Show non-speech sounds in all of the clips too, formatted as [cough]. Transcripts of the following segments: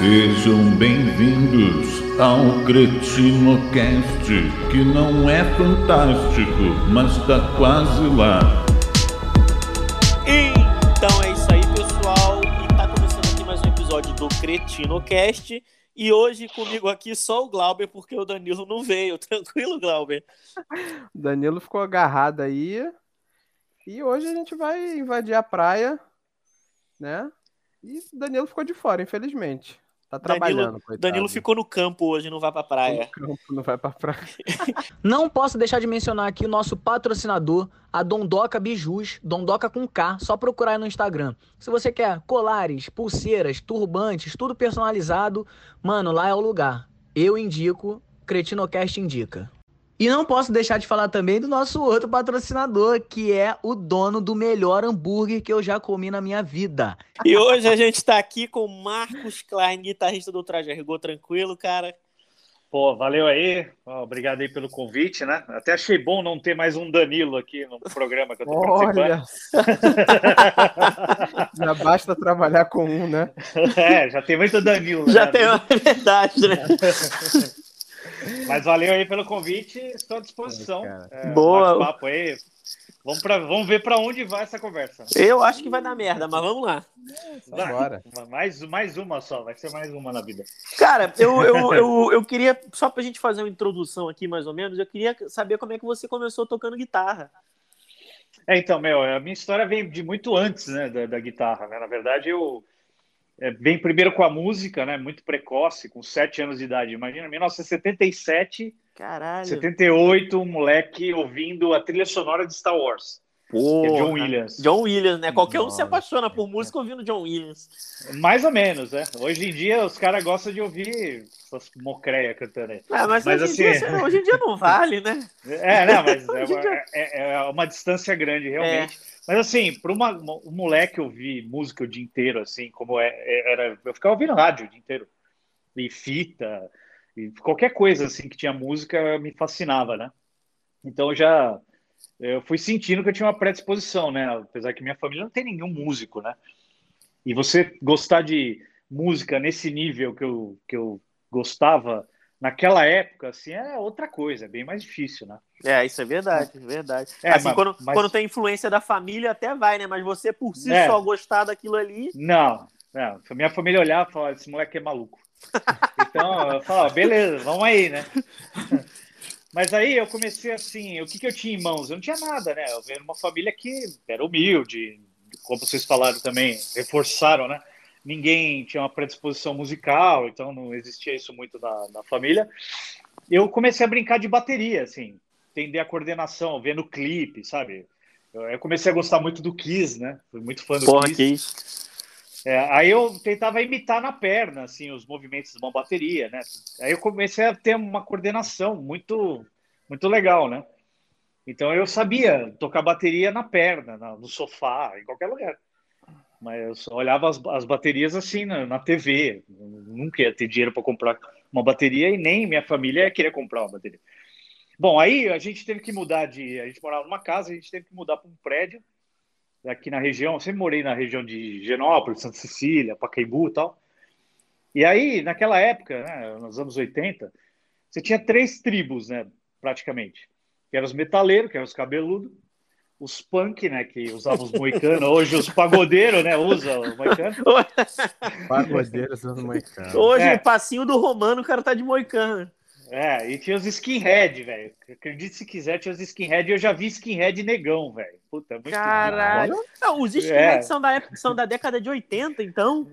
Sejam bem-vindos ao CretinoCast, que não é fantástico, mas tá quase lá. Então é isso aí, pessoal. E tá começando aqui mais um episódio do CretinoCast. E hoje comigo aqui só o Glauber, porque o Danilo não veio. [laughs] Tranquilo, Glauber? O Danilo ficou agarrado aí. E hoje a gente vai invadir a praia, né? E o Danilo ficou de fora, infelizmente. Tá trabalhando, Danilo, Danilo ficou no campo hoje, não vai pra praia. No campo, não vai pra praia. [laughs] Não posso deixar de mencionar aqui o nosso patrocinador, a Dondoca Bijus, Dondoca com K, só procurar aí no Instagram. Se você quer colares, pulseiras, turbantes, tudo personalizado, mano, lá é o lugar. Eu indico, Cretinocast indica. E não posso deixar de falar também do nosso outro patrocinador, que é o dono do melhor hambúrguer que eu já comi na minha vida. E hoje a gente tá aqui com o Marcos Klein, guitarrista do Traje Rigor. Tranquilo, cara? Pô, valeu aí. Obrigado aí pelo convite, né? Até achei bom não ter mais um Danilo aqui no programa que eu tô Olha! [laughs] já basta trabalhar com um, né? [laughs] É, já tem muito Danilo. Já né? tem, é verdade, né? [laughs] Mas valeu aí pelo convite, estou à disposição. É, Boa. Papo aí. Vamos, pra, vamos ver para onde vai essa conversa. Eu acho que vai dar merda, mas vamos lá. Bora. Mais, mais uma só, vai ser mais uma na vida. Cara, eu, eu, [laughs] eu, eu queria, só pra gente fazer uma introdução aqui, mais ou menos, eu queria saber como é que você começou tocando guitarra. É, então, meu, a minha história vem de muito antes, né, da, da guitarra, né? Na verdade, eu é, vem primeiro com a música, né? Muito precoce, com sete anos de idade. Imagina, 1977, Caralho. 78, um moleque ouvindo a trilha sonora de Star Wars. Porra. É John Williams. John Williams, né? Qualquer um Nossa. se apaixona por música ouvindo John Williams. Mais ou menos, né? Hoje em dia os caras gostam de ouvir essas mocreia cantando aí. Ah, mas, Mas hoje, em assim- dia, hoje em dia não vale, né? É, não, mas [laughs] é uma, é- é uma distância grande, realmente. Mas assim, para um moleque ouvir música o dia inteiro, assim, como é, é- era. Eu ficava ouvindo rádio o dia inteiro. E fita, e qualquer coisa assim que tinha música me fascinava, né? Então já eu fui sentindo que eu tinha uma predisposição, né? Apesar que minha família não tem nenhum músico, né? E você gostar de música nesse nível que eu, que eu gostava naquela época, assim, é outra coisa, é bem mais difícil, né? É, isso é verdade, é verdade. É, assim, mas- quando, mas- quando tem influência da família, até vai, né? Mas você, por si É. só, gostar daquilo ali. Não, não. Minha família olhava e falava, esse moleque é maluco. Então, eu falava, beleza, vamos aí, né? Mas aí eu comecei assim, o que, que eu tinha em mãos? Eu não tinha nada, né? Eu venho de uma família que era humilde, como vocês falaram também, reforçaram, né? Ninguém tinha uma predisposição musical, então não existia isso muito na, na família. Eu comecei a brincar de bateria, assim, entender a coordenação, vendo clipe, sabe? Eu, eu comecei a gostar muito do Kiss, né? Fui muito fã do Porra, Kiss. isso. É, aí eu tentava imitar na perna, assim, os movimentos de uma bateria, né? Aí eu comecei a ter uma coordenação muito, muito legal, né? Então eu sabia tocar bateria na perna, na- no sofá, em qualquer lugar. Mas eu só olhava as, as baterias assim na, na TV. Eu nunca ia ter dinheiro para comprar uma bateria e nem minha família ia querer comprar uma bateria. Bom, aí a gente teve que mudar de. A gente morava numa casa, a gente teve que mudar para um prédio aqui na região. Eu sempre morei na região de Genópolis, Santa Cecília, Pacaembu e tal. E aí, naquela época, né, nos anos 80, você tinha três tribos, né, praticamente. Que eram os metaleiros, que eram os cabeludos, os punk, né, que usavam os moicanos, [laughs] hoje os pagodeiros, né, usam o moicano. Pagodeiros do Moicano. Hoje, É. o passinho do Romano, o cara tá de moicano. É, e tinha os skinhead, velho. Acredite se quiser, tinha os skinhead e eu já vi skinhead negão, velho. Puta, é muito Caralho. Não, os skinheads são, da época, são da década de 80, então.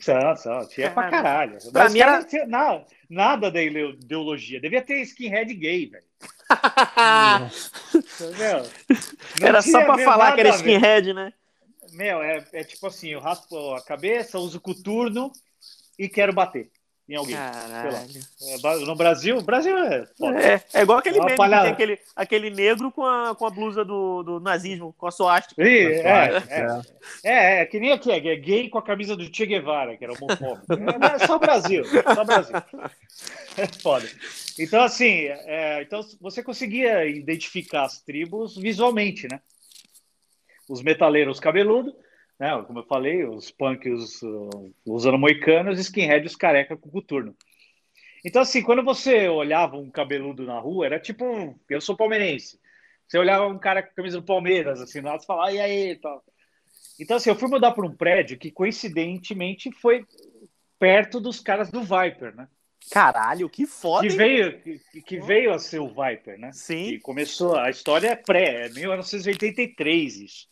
São, são, tinha pra caralho. Mas Pra os mim era- tinha nada, nada da ideologia. Devia ter skinhead gay, velho. [laughs] Era só pra falar que era skinhead, né? Meu, é, é tipo assim, eu raspo a cabeça, uso coturno e quero bater em alguém. Caralho. É, no Brasil, o Brasil é. É, é igual aquele É meme tem aquele, aquele negro com a, com a blusa do, do nazismo, com a suástica. É, é, É. é, é, que nem aqui, é gay com a camisa do Che Guevara, que era homofóbico. [laughs] É, é só o Brasil, só o Brasil. É foda. Então, assim, é, então você conseguia identificar as tribos visualmente, né? Os metaleiros cabeludos, né? Como eu falei, os punks os, usando moicanos, skinhead os careca com coturno. Então, assim, quando você olhava um cabeludo na rua, era tipo, eu sou palmeirense. Você olhava um cara com camisa do Palmeiras, assim, lá, você falava, e aí, tal. Então, assim, eu fui mudar para um prédio que, coincidentemente, foi perto dos caras do Viper, né? Caralho, que foda. Que veio, que, que, veio a ser o Viper, né? Sim. Que começou, a história é pré, é 1983 isso.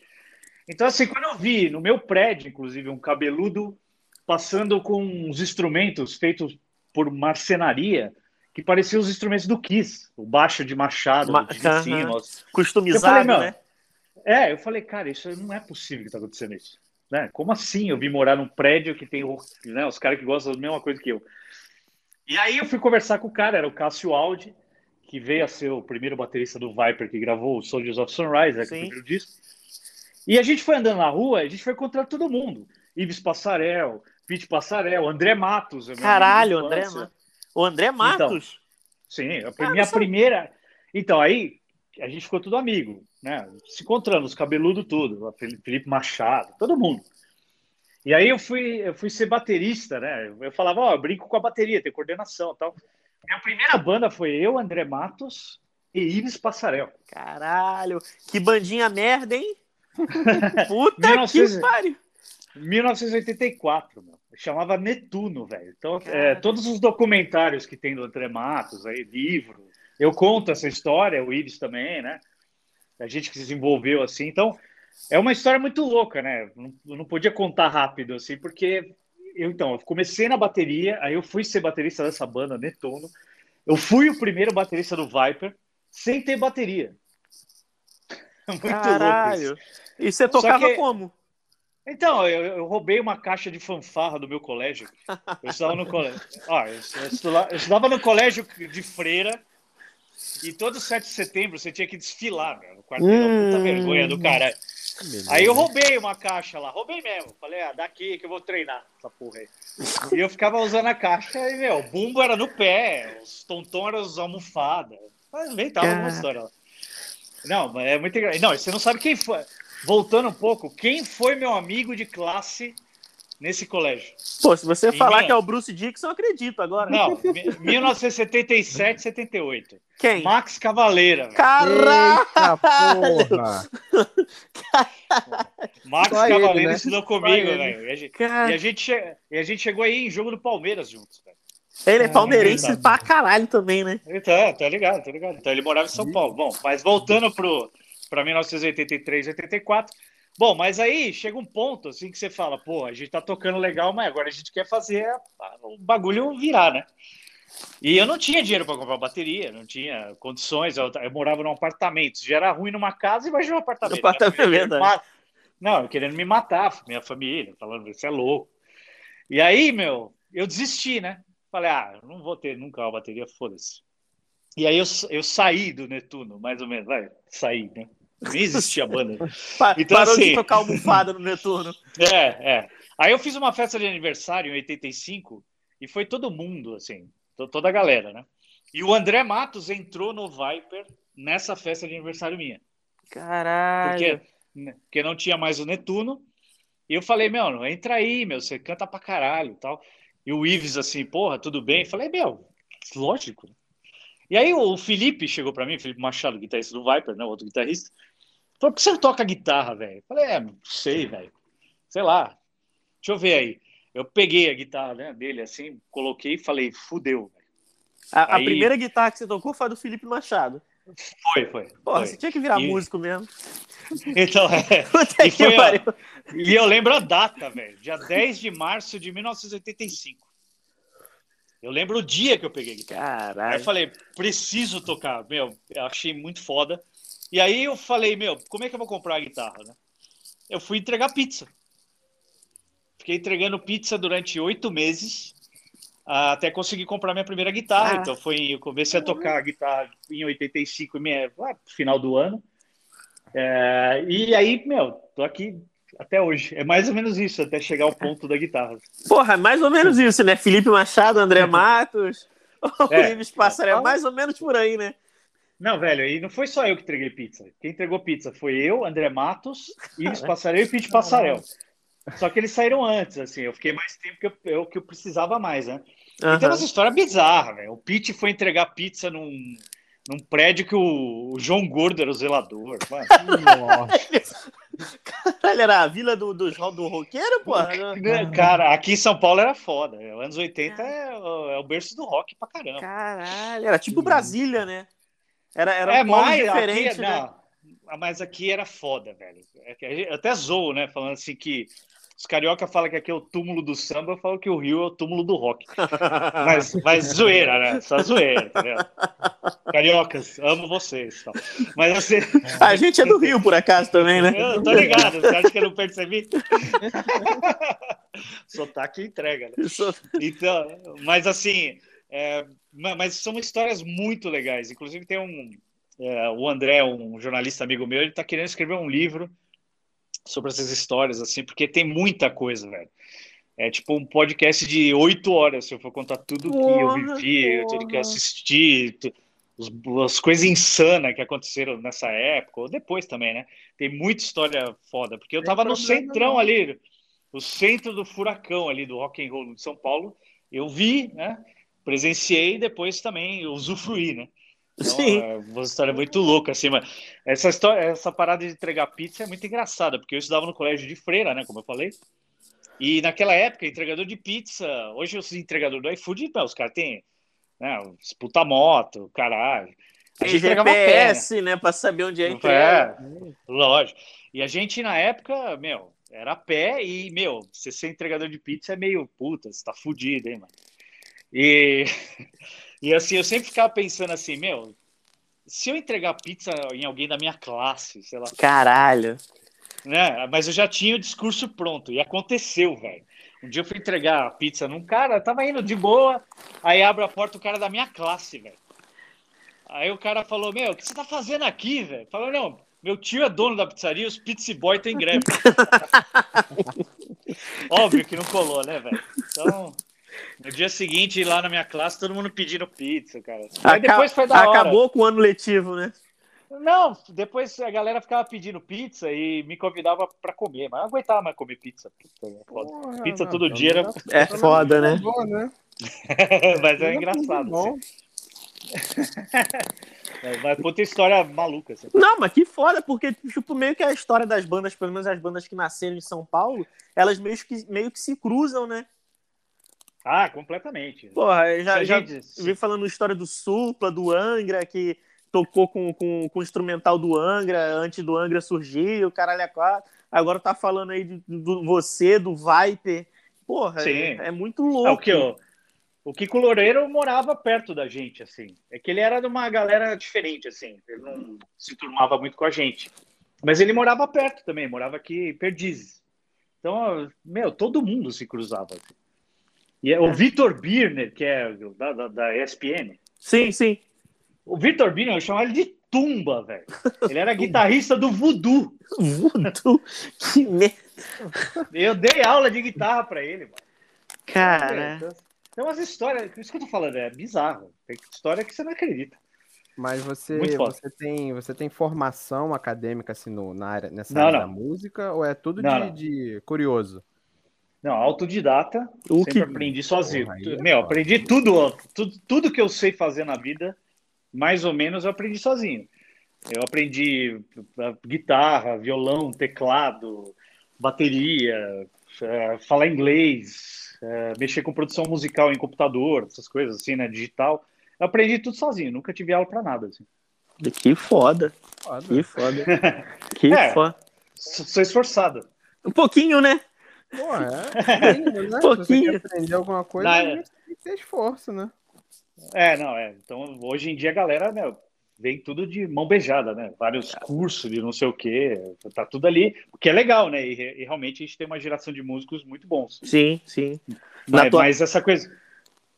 Então, assim, quando eu vi no meu prédio, inclusive, um cabeludo passando com uns instrumentos feitos por marcenaria, que pareciam os instrumentos do Kiss, o baixo de machado, Ma de cima. Customizado, falei, né? É, eu falei, cara, isso não é possível que está acontecendo isso. Né? Como assim eu vim morar num prédio que tem né, os caras que gostam da mesma coisa que eu? E aí eu fui conversar com o cara, era o Cássio Aldi, que veio a ser o primeiro baterista do Viper que gravou o Soldiers of Sunrise, né, que é o primeiro disco. E a gente foi andando na rua, a gente foi encontrar todo mundo. Ives Passarel, Pete Passarel, André Matos. Caralho, André Matos. O André então, Matos? Então, sim, a ah, minha primeira. Então, aí a gente ficou tudo amigo, né? Se encontrando, os cabeludos tudo, Felipe Machado, todo mundo. E aí eu fui, eu fui ser baterista, né? Eu falava, ó, oh, eu brinco com a bateria, tem coordenação e tal. Minha primeira banda foi eu, André Matos e Ives Passarel. Caralho, que bandinha merda, hein? [laughs] Puta 19... que pariu! 1984, meu. Chamava Netuno, velho. Então, é, todos os documentários que tem do André Matos, aí, livro, eu conto essa história, o Iris também, né? A gente que se desenvolveu assim. Então, é uma história muito louca, né? Não, não podia contar rápido, assim, porque eu, então, eu comecei na bateria, aí eu fui ser baterista dessa banda, Netuno. Eu fui o primeiro baterista do Viper sem ter bateria. [laughs] Muito Caralho. louco isso. E você tocava que... como? Então, eu, eu, roubei uma caixa de fanfarra do meu colégio. Eu estava no colégio. [laughs] Ah, eu, estudava, eu, estudava, no colégio de freira. E todo 7 de setembro você tinha que desfilar, meu, no quartel. Hum, puta vergonha do cara. Aí eu roubei uma caixa lá, roubei mesmo. Falei, ah, daqui que eu vou treinar essa porra aí. E eu ficava usando a caixa e, meu, o bumbo era no pé, os tontons eram as almofadas. Mas inventava uma história lá. Não, é muito engraçado. Não, você não sabe quem foi voltando um pouco, quem foi meu amigo de classe nesse colégio? Pô, se você em falar minha... que é o Bruce Dixon, eu acredito agora. Não, [laughs] 1977, 78. Quem? Max Cavaleira. Caralho! Max Só Cavaleira ele, né? estudou comigo, velho. E, a gente, e, a gente, e a gente chegou aí em jogo do Palmeiras juntos, velho. Ele é palmeirense é pra caralho também, né? Então, tá ligado, tá ligado. Então ele morava em São Paulo. Bom, mas voltando pro, para 1983, 84. Bom, mas aí chega um ponto assim que você fala, pô, a gente tá tocando legal, mas agora a gente quer fazer o bagulho virar, né? E eu não tinha dinheiro para comprar bateria, não tinha condições. Eu, eu, morava num apartamento. Já era ruim numa casa, imagina um apartamento. No apartamento né? Não, querendo me matar, minha família, falando, você é louco. E aí, meu, eu desisti, né? Falei, ah, não vou ter nunca uma bateria, foda-se. E aí eu, eu saí do Netuno, mais ou menos, vai, saí, né? Nem existia banda. [laughs] então, Parou assim, de tocar almofada no [laughs] Netuno. É, é. Aí eu fiz uma festa de aniversário em 85 e foi todo mundo, assim, toda a galera, né? E o André Matos entrou no Viper nessa festa de aniversário minha. Caralho. Porque, né, porque não tinha mais o Netuno. E eu falei, meu, entra aí, meu, você canta pra caralho e tal. E o Ives assim, porra, tudo bem? Eu falei, meu, lógico. E aí o Felipe chegou para mim, Felipe Machado, guitarrista do Viper, né, outro guitarrista, falou, por que você não toca guitarra, velho? Falei, é, não sei, velho. Sei lá. Deixa eu ver aí. Eu peguei a guitarra né, dele assim, coloquei e falei, fudeu. A, aí... a, primeira guitarra que você tocou foi a do Felipe Machado. Foi, foi. Você tinha que virar e... músico mesmo. Então, é. [laughs] e, foi, e eu lembro a data, velho. Dia 10 de março de 1985. Eu lembro o dia que eu peguei guitarra. Caralho. Aí eu falei, preciso tocar. Meu, eu achei muito foda. E aí eu falei, meu, como é que eu vou comprar a guitarra, né? Eu fui entregar pizza. Fiquei entregando pizza durante oito meses até conseguir comprar minha primeira guitarra. Ah. Então foi, eu comecei a tocar a guitarra em 85, lá, final do ano. É, e aí, meu, tô aqui até hoje. É mais ou menos isso, até chegar ao ponto da guitarra. Porra, é mais ou menos isso, né? Felipe Machado, André Matos, [laughs] é, Ives Passaré, é mais ou menos por aí, né? Não, velho, e não foi só eu que entreguei pizza. Quem entregou pizza foi eu, André Matos, Ives Passarel e Pete Passarel. Só que eles saíram antes, assim. Eu fiquei mais tempo que eu, eu, que eu precisava mais, né? Aham. E tem umas histórias bizarras, velho. O Pete foi entregar pizza num, num prédio que o, o João Gordo era o zelador. Mano. Caralho, [laughs] era a vila do, do, do roqueiro, porra? Né, Cara, aqui em São Paulo era foda. Anos 80 é, o- é o berço do rock pra caramba. Caralho, era tipo Brasília, né? Era, era é um mais diferente, aqui, né? não, mas aqui era foda, velho. É Eu até zoo, né? Falando assim que os carioca falam que aqui é o túmulo do samba, eu falo que o Rio é o túmulo do rock. [laughs] Mas, mas zoeira, né? Só zoeira, entendeu? Cariocas, amo vocês. Tal. Mas assim, A gente é do Rio, por acaso, também, né? eu tô ligado, você acha que eu não percebi? [laughs] Sotaque entrega, né? Então, mas assim, é, ma- mas são histórias muito legais. Inclusive tem um, é, o André, um jornalista amigo meu, ele está querendo escrever um livro sobre essas histórias, assim, porque tem muita coisa, velho. É tipo um podcast de oito horas, se eu for contar tudo que eu Porra, vivi, tudo que eu porra. assisti, tu- os- as coisas insanas que aconteceram nessa época, ou depois também, né? Tem muita história foda, porque eu tava no centrão não. ali, o centro do furacão ali do rock and roll de São Paulo. Eu vi, né? Presenciei e depois também usufruí, né? Então, Sim. é uma história muito louca, assim, mas essa história, essa parada de entregar pizza é muito engraçada, porque eu estudava no colégio de freira, né, como eu falei, e naquela época, entregador de pizza, hoje os entregadores do iFood, pô, os caras têm, né, os puta moto, caralho. A gente a pé, né? GPS, né? Pra saber onde é entrega. É, lógico. E a gente, na época, meu, era a pé e, meu, você ser entregador de pizza é meio, puta, você tá fudido, hein, mano. E, [laughs] e assim, eu sempre ficava pensando assim, meu, se eu entregar pizza em alguém da minha classe, sei lá, Caralho. né? Mas eu já tinha o discurso pronto e aconteceu, velho. Um dia eu fui entregar a pizza num cara, tava indo de boa, aí abre a porta o cara da minha classe, velho. Aí o cara falou: Meu, o que você tá fazendo aqui, velho? Falou: Não, meu tio é dono da pizzaria, os pizza boy tem greve. [laughs] Óbvio que não colou, né, velho? Então, no dia seguinte, lá na minha classe, todo mundo pedindo pizza, cara. Aí depois foi da hora. Acabou com o ano letivo, né? Não, depois a galera ficava pedindo pizza e me convidava pra comer, mas eu não aguentava mais comer pizza. Puta, é foda. Porra, Pizza não, todo pelo dia era- É foda, né? bom, né? [laughs] mas é engraçado. assim. [laughs] É, Mas puta história maluca. Assim. Não, mas que foda, porque, tipo, meio que a história das bandas, pelo menos as bandas que nasceram em São Paulo, elas meio que, meio que se cruzam, né? Ah, completamente. Porra, eu já, já gente- vi falando história do Supla, do Angra, que tocou com, com, com o instrumental do Angra, antes do Angra surgir, o caralho é quatro. Agora tá falando aí de, do você, do Viper. Porra, é, é muito louco. É, o que o, o Kiko Loureiro morava perto da gente, assim. É que ele era de uma galera diferente, assim. Ele não se turmava muito com a gente. Mas ele morava perto também, morava aqui em Perdizes. Então, meu, todo mundo se cruzava. assim. E é o Vitor Birner, que é da, da, da ESPN. Sim, sim. O Vitor Birner, eu chamava ele de Tumba, velho. Ele era guitarrista do Voodoo. Voodoo. Que merda. Eu dei aula de guitarra pra ele, mano. Cara. Tem umas histórias, por isso que eu tô falando, é bizarro. Tem história que você não acredita. Mas você, você, tem, você tem formação acadêmica assim, no, na área, nessa Não, área não. da música ou é tudo Não, de, não. de curioso? Não, autodidata, O sempre que- aprendi sozinho. Porra, é Meu, aprendi tudo, tudo, tudo que eu sei fazer na vida, mais ou menos eu aprendi sozinho. Eu aprendi uh, guitarra, violão, teclado, bateria, eh, falar inglês, eh, mexer com produção musical em computador, essas coisas assim, né, digital. Eu aprendi tudo sozinho, nunca tive aula pra nada. Assim. Que foda. Foda. Que foda. [laughs] Que É. foda. Sou sou esforçado. Um pouquinho, né? Pô, é [laughs] mínimo, né? Se você Pouquinho. quer aprender alguma coisa, Não, a é. tem que ter esforço, né? É, não, é. Então, hoje em dia a galera, meu, vem tudo de mão beijada, né? Vários cursos de não sei o quê, tá tudo ali, o que é legal, né? E, e realmente a gente tem uma geração de músicos muito bons. Sim, sim. Na Mas, tua- mas essa coisa,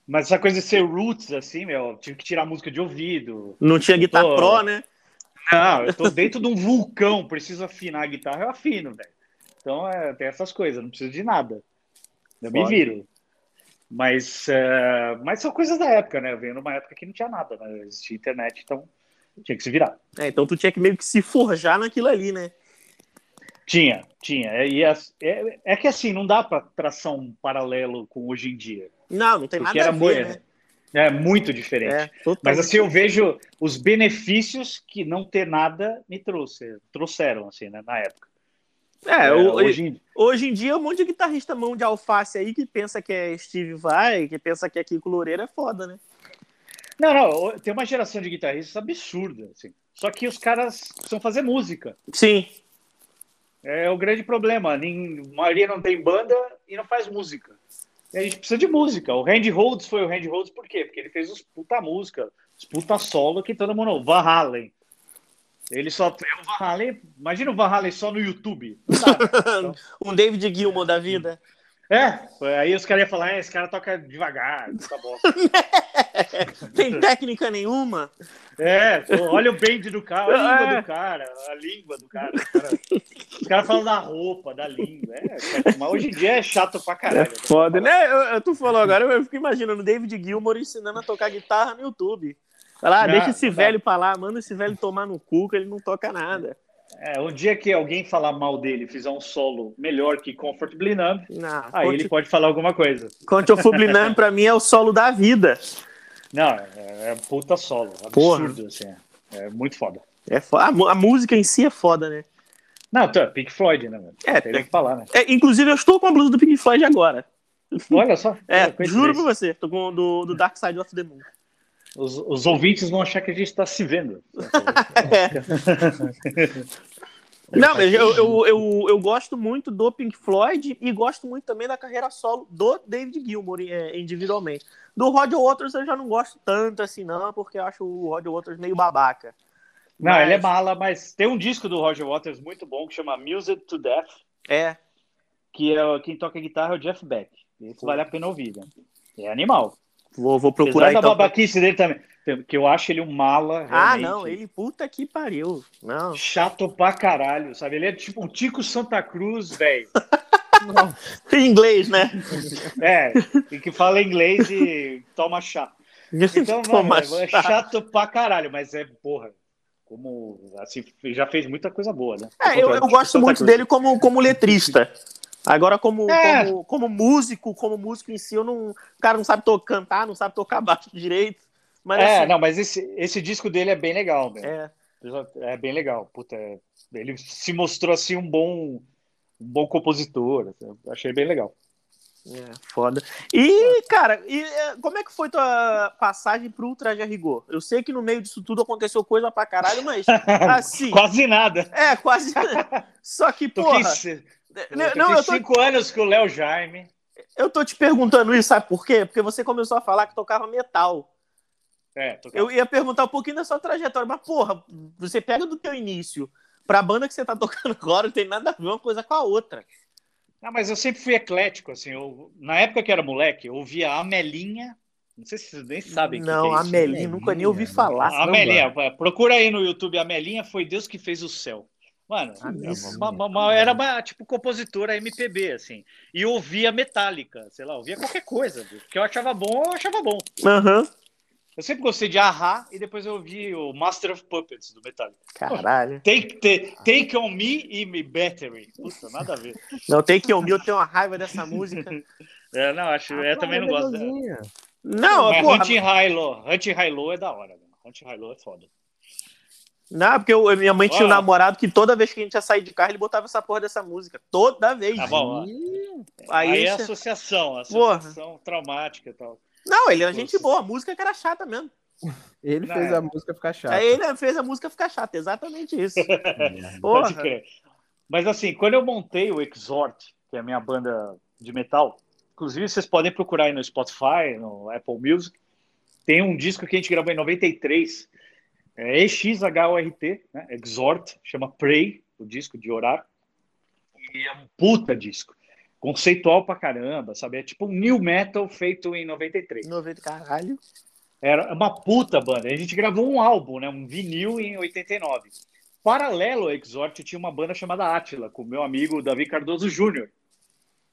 mas essa coisa de ser roots, assim, meu, tive que tirar música de ouvido. Não tinha guitarra pro, né? Não, eu tô dentro de um vulcão, preciso afinar a guitarra, eu afino, velho. Então, é, tem essas coisas, não preciso de nada. Eu me viro. Mas, é, mas são coisas da época, né? Eu venho numa época que não tinha nada, né? Não existia internet, então tinha que se virar. É, então tu tinha que meio que se forjar naquilo ali, né? Tinha, Tinha. É, e as- é, é que assim, não dá para traçar um paralelo com hoje em dia. Não, não tem Porque nada era a muito, ver, né? é muito diferente. É. Mas assim, eu vejo os benefícios que não ter nada me trouxe, trouxeram, assim, né, na época. É, É, hoje em- Hoje em dia, um monte de guitarrista mão de alface aí que pensa que é Steve Vai, que pensa que é Kiko Loureiro é foda, né? Não, não, tem uma geração de guitarristas absurda, assim. Só que os caras precisam fazer música. Sim. É o grande problema. Nem, a maioria não tem banda e não faz música. E a gente precisa de música. O Randy Rhodes foi o Randy Rhodes por quê? Porque ele fez os puta música, os puta solo que todo mundo. Van Halen. Ele só tem o Van Halen. Imagina o Van Halen só no YouTube. Dá. [laughs] um David Gilmour da vida. é, aí os caras iam falar: é, esse cara toca devagar, tá bom. [laughs] Tem técnica nenhuma. É, olha o bend do cara, a língua É. do cara, a língua do cara. Os caras cara falam da roupa, da língua. É, mas hoje em dia é chato pra caralho. Foda, né? Eu, eu- tu falou agora, eu fico imaginando o David Gilmour ensinando a tocar guitarra no YouTube. Fala, ah, Não, deixa esse velho pra lá, manda esse velho tomar no cu que ele não toca nada. É, um dia que alguém falar mal dele e fizer um solo melhor que Comfortably Numb, Não, aí ele pode falar alguma coisa. Conte o Fublinam pra mim é o solo da vida. Não, é, é puta solo, Porra. absurdo, assim. É, É muito foda. É fo- a, a música em si é foda, né? Não, tá, Pink Floyd, né? É, Tem que falar, né? É, inclusive, eu estou com a blusa do Pink Floyd agora. Olha só. É, juro pra você. Tô com o do, do Dark Side of the Moon. Os, os ouvintes vão achar que a gente tá se vendo. Não, mas eu, eu, eu, eu gosto muito do Pink Floyd e gosto muito também da carreira solo do David Gilmour é, individualmente. Do Roger Waters eu já não gosto tanto assim, não, porque eu acho o Roger Waters meio babaca. Não, Mas- ele é mala, mas tem um disco do Roger Waters muito bom que chama Music to Death, É. que é quem toca guitarra é o Jeff Beck. Esse vale a pena ouvir, né? É animal. Vou, vou Apesar procurar da então. babaquice dele também, que eu acho ele um mala. Ah, realmente. não, ele puta que pariu. Não. Chato pra caralho, sabe? Ele é tipo um Tico Santa Cruz, velho. [laughs] Em inglês, né? É, e que fala inglês e toma chá. [laughs] Então, Toma mano, é chá. chato pra caralho, mas é, porra, como, assim, já fez muita coisa boa, né? É, eu, eu gosto Santa muito Cruz. dele como, como letrista. Agora, como, É. como, como músico, como músico em si, eu não, o cara não sabe to- cantar, não sabe tocar [laughs] baixo direito. Mas É, assim, não, mas esse, esse disco dele é bem legal, velho. é, É bem legal. Puta, é- ele se mostrou assim um bom, um bom compositor. assim, achei bem legal. é, foda. E, cara, e, é, como é que foi tua passagem pro Ultra de Rigor? Eu sei que no meio disso tudo aconteceu coisa pra caralho, mas [laughs] assim. Quase nada. É, quase. [laughs] Só que, Toquei, porra. ci- Não, eu tô, cinco anos com o Léo Jaime. eu tô te perguntando isso, sabe por quê? Porque você começou a falar que tocava metal. É. Eu ia perguntar um pouquinho da sua trajetória, mas, porra, você pega do teu início pra banda que você tá [laughs] tocando agora, não tem nada a ver uma coisa com a outra. Não, mas eu sempre fui eclético, assim. Eu, na época que eu era moleque, eu ouvia a Amelinha. Não sei se vocês nem sabem não, que é a isso. Melinha, nunca nem ouvi Amelinha, falar. A Amelinha, procura aí no YouTube, a Amelinha foi Deus que fez o céu. Mano, uma- era uma, tipo compositora MPB, assim. E ouvia Metallica, sei lá, ouvia qualquer coisa. bicho. Que eu achava bom, eu achava bom. Aham. Eu sempre gostei de Ahá e depois eu ouvi o Master of Puppets do Metallica. Caralho. Take, take, take on Me e Me Battery. Puta, nada a ver. [laughs] Não tem que ouvir, eu tenho uma raiva dessa música. [laughs] É, não, acho, eu também não gosto dela. Não, Mas porra. Hunting High Low, Hunting High Low é da hora, mano. Hunting High Low é foda. Não, porque eu- minha mãe tinha um namorado que toda vez que a gente ia sair de carro, ele botava essa porra dessa música. Toda vez. Tá bom. Ih, Aí, Aí é você- associação, Porra. associação traumática e tal. Não, ele é gente boa, a música que era chata mesmo. Ele Não, fez é. a música ficar chata. Aí ele fez a música ficar chata, exatamente isso. [laughs] Porra. Pode crer. Mas assim, quando eu montei o Exhort, que é a minha banda de metal, inclusive vocês podem procurar aí no Spotify, no Apple Music, tem um disco que a gente gravou em 93, é EXHORT, né? Exhort, chama Pray, o disco de orar. E é um puta disco. Conceitual pra caramba, sabe? É tipo um new metal feito em 93. 90, caralho. Era uma puta banda. A gente gravou um álbum, né? Um vinil em 89. Paralelo ao Exhort, tinha uma banda chamada Átila, com o meu amigo Davi Cardoso Júnior,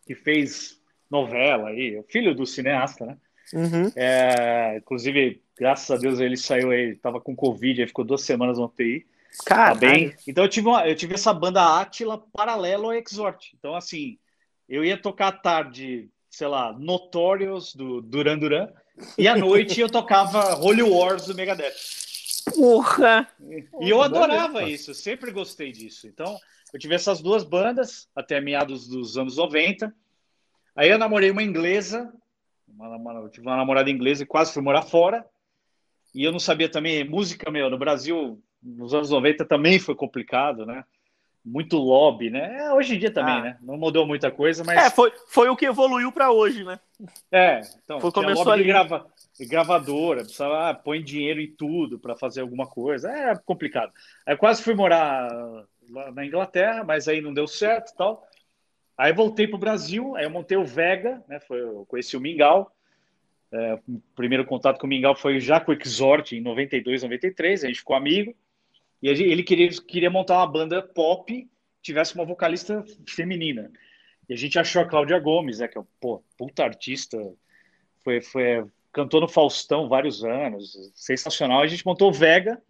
que fez novela aí, o filho do cineasta, né? Uhum. É, inclusive, graças a Deus, ele saiu aí, tava com Covid, aí ficou duas semanas no UTI. Cara, Tá bem? Então eu tive, uma- eu tive essa banda Átila paralelo ao Exort. Então, assim, eu ia tocar à tarde, sei lá, Notorious do Duran Duran, e à noite eu tocava Holy Wars do Megadeth. porra! E eu adorava isso, eu sempre gostei disso. Então, eu tive essas duas bandas até meados dos anos 90. Aí eu namorei uma inglesa, uma, eu tive uma namorada inglesa e quase fui morar fora. E eu não sabia também, música, meu, no Brasil, nos anos 90 também foi complicado, né? Muito lobby, né? É, hoje em dia também, Ah. né? Não mudou muita coisa, mas. É, foi, foi o que evoluiu pra hoje, né? É, então, Foi, começou lobby ali. grava, gravadora, precisava, ah, põe dinheiro em tudo para fazer alguma coisa, era complicado. Eu quase fui morar lá na Inglaterra, mas aí não deu certo e tal. Aí voltei para o Brasil, aí eu montei o Vega, né, foi, eu conheci o Mingau, É, o primeiro contato com o Mingau foi já com o Exort, em 92, 93, a gente ficou amigo, e ele queria, queria montar uma banda pop tivesse uma vocalista feminina. E a gente achou a Cláudia Gomes, né, que é pô, puta artista, foi, foi, cantou no Faustão vários anos, sensacional. A gente montou o Vega,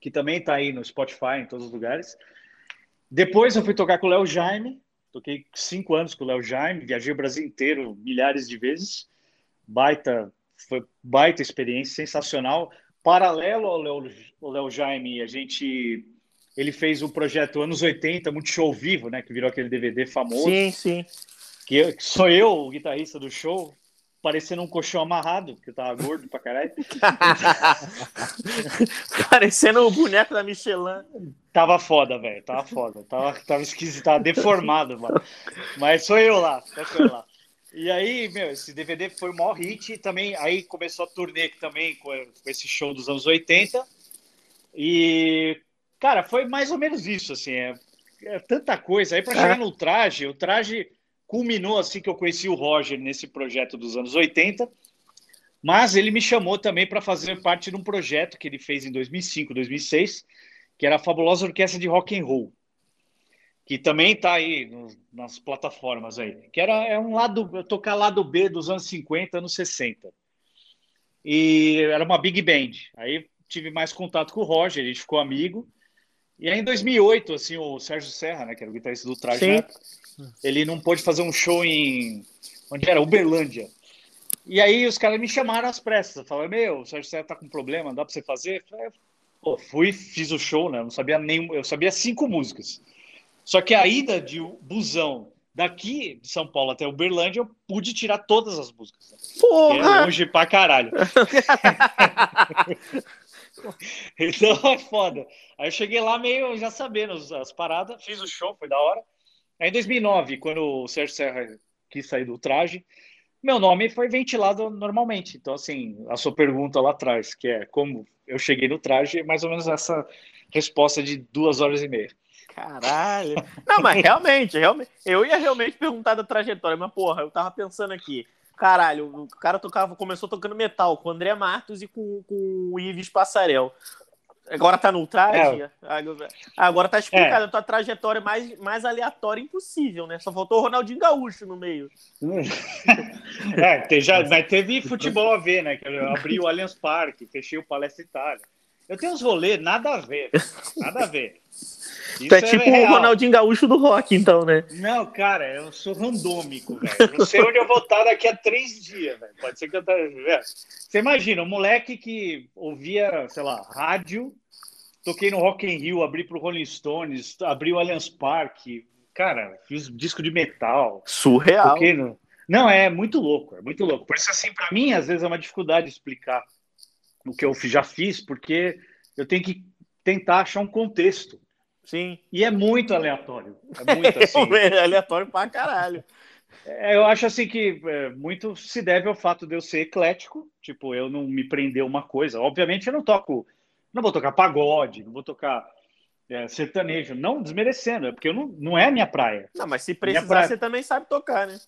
que também está aí no Spotify, em todos os lugares. Depois eu fui tocar com o Léo Jaime, toquei cinco anos com o Léo Jaime, viajei o Brasil inteiro milhares de vezes. Baita, foi baita experiência, sensacional. Paralelo ao Léo, ao Léo Jaime, a gente ele fez um projeto anos 80, muito show vivo, né, que virou aquele DVD famoso Sim, sim. que eu- que sou eu, o guitarrista do show, parecendo um colchão amarrado, porque eu tava gordo pra caralho. [laughs] Parecendo o boneco da Michelin. Tava foda, velho, tava foda. Tava, tava esquisito, tava deformado, mano. Mas sou eu lá, sou eu lá. E aí, meu, esse DVD foi o maior hit. Também, aí começou a turnê também com, esse show dos anos 80. E, cara, foi mais ou menos isso, assim, é, é tanta coisa. Aí, para chegar no traje, o traje culminou assim que eu conheci o Roger nesse projeto dos anos 80. Mas ele me chamou também para fazer parte de um projeto que ele fez em 2005, 2006, que era a fabulosa orquestra de rock and roll, que também está aí no, nas plataformas aí. Que era é um lado tocar lado B dos anos 50, anos 60. E era uma big band. Aí tive mais contato com o Roger, a gente ficou amigo. E aí em 2008, assim, o Sérgio Serra, né, que era o guitarrista do Traje, época, ele não pôde fazer um show em onde era Uberlândia. E aí os caras me chamaram às pressas, falaram: "Meu, o Sérgio Serra tá com problema, dá para você fazer?" Falei, Pô, fui, fiz o show, né? Eu não sabia nem, eu sabia cinco músicas. Só que a ida de busão daqui de São Paulo até Uberlândia, eu pude tirar todas as músicas. Né? Que é Porra! longe pra caralho. [laughs] [laughs] então é foda. Aí eu cheguei lá meio já sabendo as, as paradas, fiz o show, foi da hora. Aí em 2009, quando o Sérgio Serra quis sair do traje, meu nome foi ventilado normalmente. Então, assim, a sua pergunta lá atrás, que é como eu cheguei no traje, é mais ou menos essa resposta de duas horas e meia. Caralho. Não, mas realmente, realmente. Eu ia realmente perguntar da trajetória, mas porra, eu tava pensando aqui. Caralho, o cara tocava, começou tocando metal com o André Matos e com, com o Ives Passarel. Agora tá no traje? Agora- Agora tá explicado a tua trajetória mais, mais aleatória impossível, né? Só faltou o Ronaldinho Gaúcho no meio. [laughs] É, te- já, mas teve futebol a ver, né? Que eu abri o Allianz Parque, fechei o Palestra Itália. Eu tenho uns rolês, nada a ver. Nada a ver. [laughs] Isso Tu é tipo o. Ronaldinho Gaúcho do rock, então, né? Não, cara, eu sou randômico, velho. [laughs] Não sei onde eu vou estar daqui a três dias, velho. Pode ser que eu esteja. Você imagina, um moleque que ouvia, sei lá, rádio, toquei no Rock in Rio, abri pro Rolling Stones, abri o Allianz Parque, cara, fiz disco de metal, Surreal. no... Não, é muito louco, é muito louco. Por isso, assim, para mim, às vezes é uma dificuldade explicar o que eu já fiz, porque eu tenho que tentar achar um contexto. Sim. E é muito aleatório. É [laughs] muito assim. É aleatório pra caralho. É, eu acho assim que é, muito se deve ao fato de eu ser eclético, tipo, eu não me prender uma coisa. Obviamente eu não toco, não vou tocar pagode, não vou tocar é, sertanejo, não desmerecendo, é porque eu não, não é a minha praia. Não, mas se precisar, praia. você também sabe tocar, né?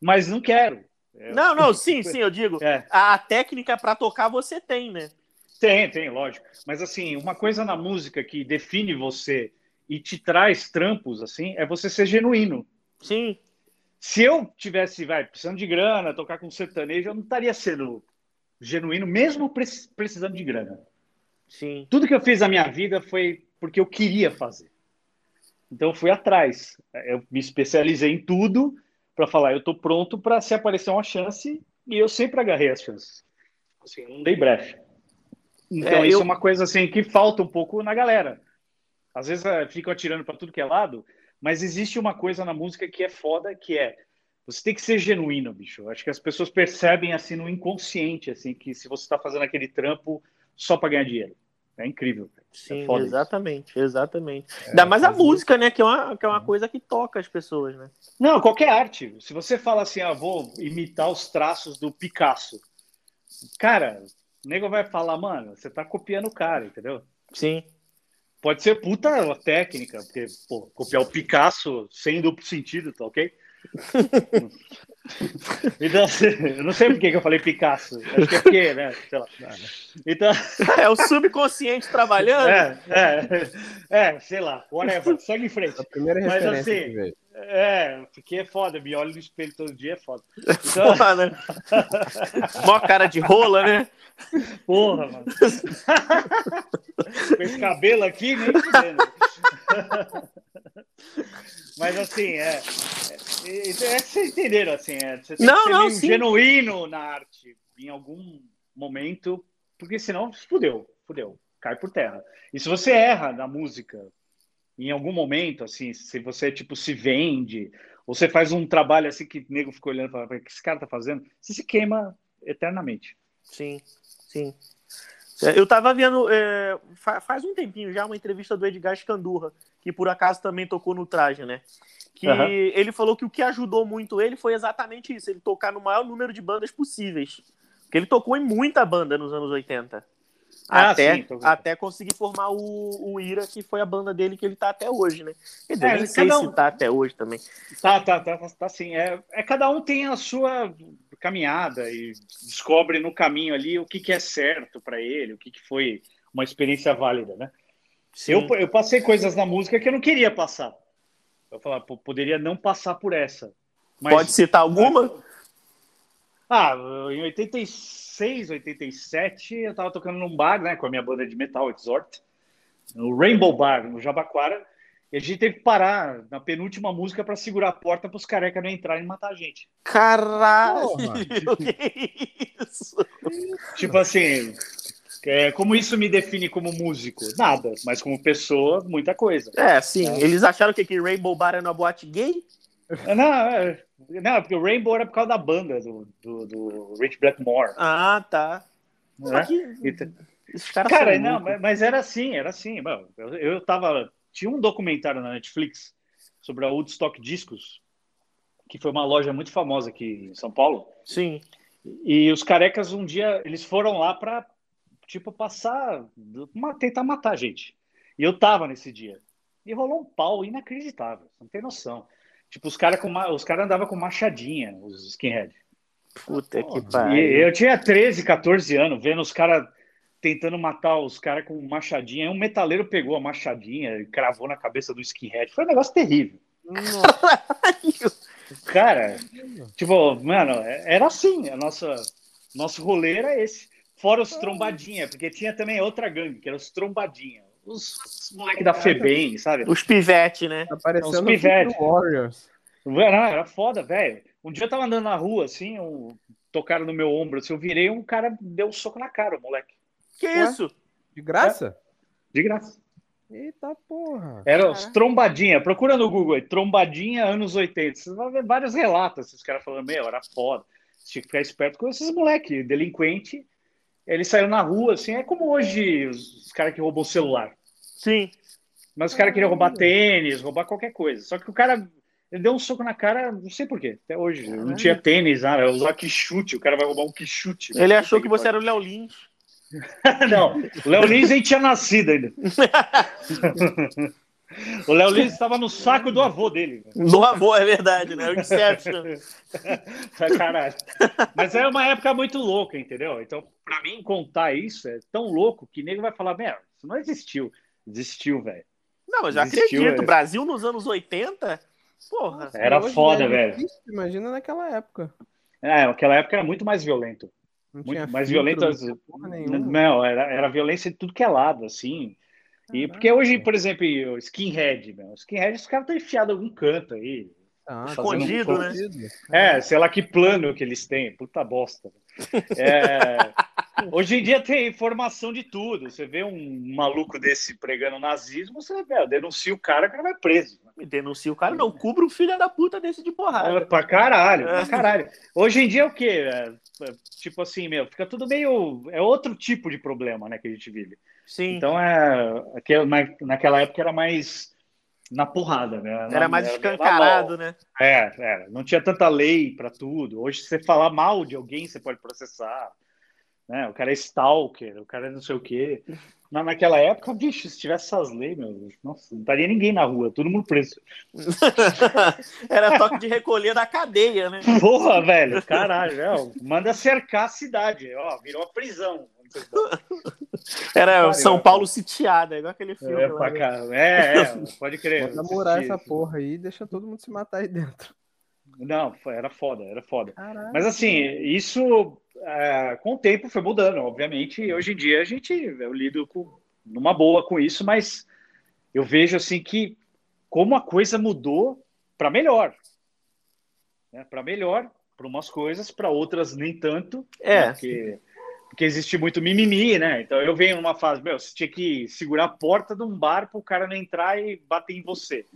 Mas não quero. É, Não, não, sim, [laughs] sim, eu digo. É, A, a técnica pra tocar você tem, né? tem, tem, lógico. Mas assim, uma coisa na música que define você e te traz trampos, assim, é você ser genuíno. Sim. Se eu tivesse, vai, precisando de grana, tocar com sertanejo, eu não estaria sendo genuíno, mesmo pre- precisando de grana. Sim. tudo que eu fiz na minha vida foi porque eu queria fazer. Então eu fui atrás. Eu me especializei em tudo para falar, eu estou pronto para se aparecer uma chance e eu sempre agarrei as chances. Assim, não dei brecha. Então É, isso eu- é uma coisa assim que falta um pouco na galera. Às vezes eh, ficam atirando para tudo que é lado, mas existe uma coisa na música que é foda, que é você tem que ser genuíno, bicho. Acho que as pessoas percebem assim no inconsciente, assim, que se você está fazendo aquele trampo só para ganhar dinheiro. É incrível. cara. Sim, É foda isso. exatamente, exatamente. Ainda mais a música, né? Que é, uma, que é uma coisa que toca as pessoas, né? Não, qualquer arte. Se você fala assim, ah, vou imitar os traços do Picasso, cara, o nego vai falar, mano, você tá copiando o cara, entendeu? Sim. Pode ser puta técnica, porque, pô, copiar o Picasso sem duplo sentido, tá ok? [laughs] [laughs] então, eu não sei por que eu falei Picasso. Acho que é porque, né? Sei lá. Então, [laughs] É o subconsciente trabalhando. é, é, é, sei lá, whatever, segue em frente. A primeira Mas assim. É, porque é foda, me olho no espelho todo dia, é foda. Então, Porra, né? [laughs] Mó cara de rola, né? porra, mano. Com esse cabelo aqui, nem fudendo. Mas assim, é. é, é, é que vocês entenderam, assim, é, você Não, ser não, sim. genuíno na arte em algum momento, porque senão fudeu, fudeu, cai por terra. E se você erra na música em algum momento, assim, se você tipo se vende, ou você faz um trabalho assim que o nego fica olhando e fala, o que esse cara tá fazendo? Você se queima eternamente. Sim, sim. É, Eu tava vendo é, fa- faz um tempinho já uma entrevista do Edgar Scandurra, que por acaso também tocou no traje, né? Que Aham. ele falou que o que ajudou muito ele foi exatamente isso, ele tocar no maior número de bandas possíveis. Porque ele tocou em muita banda nos anos 80. Ah, até, sim, até conseguir formar o, o Ira, que foi a banda dele que ele tá até hoje, né? Quer dizer, É, nem sei cada se um- tá até hoje também. Tá, tá, tá, tá, tá sim. É, é cada um tem a sua caminhada e descobre no caminho ali o que, que é certo para ele, o que, que foi uma experiência válida, né? Sim. Eu, eu passei coisas na música que eu não queria passar. Eu falava, pô, poderia não passar por essa. Mas, Pode citar alguma? Ah, em 86, 87, eu tava tocando num bar, né, com a minha banda de metal, Exhort, no Rainbow Bar, no Jabaquara, e a gente teve que parar na penúltima música para segurar a porta para os carecas não entrarem e matar a gente. Caralho! Porra. [laughs] que isso? Tipo assim, é, como isso me define como músico? Nada, mas como pessoa, muita coisa. É, sim. É. Eles acharam que, que Rainbow Bar era uma boate gay? Não, é, não, porque o Rainbow era por causa da banda do, do, do Rich Blackmore. Ah, tá. Que- Então- Esses caras Cara, são não, mas, era assim, era assim. Mano, eu, eu tava. Tinha um documentário na Netflix sobre a Woodstock Discos, que foi uma loja muito famosa aqui em São Paulo. Sim. E os carecas um dia eles foram lá pra tipo passar, uma- tentar matar a gente. E eu tava nesse dia. E rolou um pau inacreditável, você não tem noção. Tipo, os caras com ma- os cara andavam com machadinha, os skinhead. Puta que. E pariu. eu tinha 13, 14 anos, vendo os caras tentando matar os caras com machadinha. Aí um metaleiro pegou a machadinha e cravou na cabeça do skinhead. Foi um negócio terrível. Nossa, Cara, tipo, mano, era assim. A nossa, nosso rolê era esse. Fora os trombadinha, porque tinha também outra gangue, que era os trombadinha. Os, os moleques da FEBEM, sabe? Os pivete, né? tá Os pivete. Warriors. Não, era foda, velho. Um dia eu tava andando na rua, assim, um, tocaram no meu ombro, assim, eu virei, um cara deu um soco na cara, o moleque. Que Ué? isso? De graça? De graça. Eita porra. Era os trombadinha. Procura no Google aí, trombadinha anos 80. Você vai ver vários relatos, esses caras falando, meu, era foda. Você tinha que ficar esperto com esses moleque, delinquente. Eles saíram na rua, assim, é como hoje os, os caras que roubam o celular. Sim. Mas os caras queriam roubar tênis, roubar qualquer coisa. Só que o cara, ele deu um soco na cara, não sei porquê, até hoje. Não tinha tênis, nada, eu usava quichute, o cara vai roubar um quichute. Ele achou que você era o Léo Lins. [laughs] Não, o Léo Lins nem tinha nascido ainda. [laughs] o Léo Lins estava no saco do avô dele. velho. Do avô, é verdade, né? O Inception. [laughs] Caralho. Mas é uma época muito louca, entendeu? Então, pra mim, contar isso é tão louco que nego vai falar, merda, isso não existiu. Existiu, velho. Não, mas eu Existiu, acredito. é. Brasil nos anos 80, porra. Era foda, é velho. Imagina naquela época. É, aquela época era muito mais violento. Não Muito tinha mais violento. nenhuma. Não, era, era violência de tudo que é lado, assim. E porque hoje, por exemplo, o skinhead, meu, skinhead, os caras estão enfiados em algum canto aí. Ah, Escondido, um- né? É, sei lá que plano que eles têm, puta bosta. [laughs] É, [laughs] hoje em dia tem informação de tudo. Você vê um maluco desse pregando nazismo, você meu, denuncia o cara, o cara vai preso. Denuncia o cara, não, cubra um filho da puta desse de É, porrada. pra caralho, É. pra caralho. Hoje em dia é o quê? É, é, tipo assim, meu, fica tudo meio. É outro tipo de problema, né, que a gente vive. Sim. Então é. naquela época era mais na porrada, né? Era mais na escancarado, mão. né? É, é, não tinha tanta lei para tudo. Hoje, se você falar mal de alguém, você pode processar. Né? O cara é stalker, o cara é não sei o quê. Na, naquela época, bicho, se tivesse essas leis, meu Deus, nossa, não estaria ninguém na rua, todo mundo preso. [laughs] Era toque de recolher da cadeia, né? Porra, velho, caralho, é, manda cercar a cidade, ó, virou uma prisão. Era Pariu, São é. Paulo sitiada, igual aquele filme. É, lá, pra né? é, é, pode crer. Vou namorar essa isso. porra aí e deixa todo mundo se matar aí dentro. Não, era foda, era foda. Caralho. Mas assim, isso é, com o tempo foi mudando, obviamente. E hoje em dia a gente eu lido com, numa boa com isso, mas eu vejo assim que como a coisa mudou para melhor, né? Para melhor, para umas coisas, para outras nem tanto, É. né? porque porque existe muito mimimi, né? Então eu venho numa fase, meu, você tinha que segurar a porta de um bar para o cara não entrar e bater em você.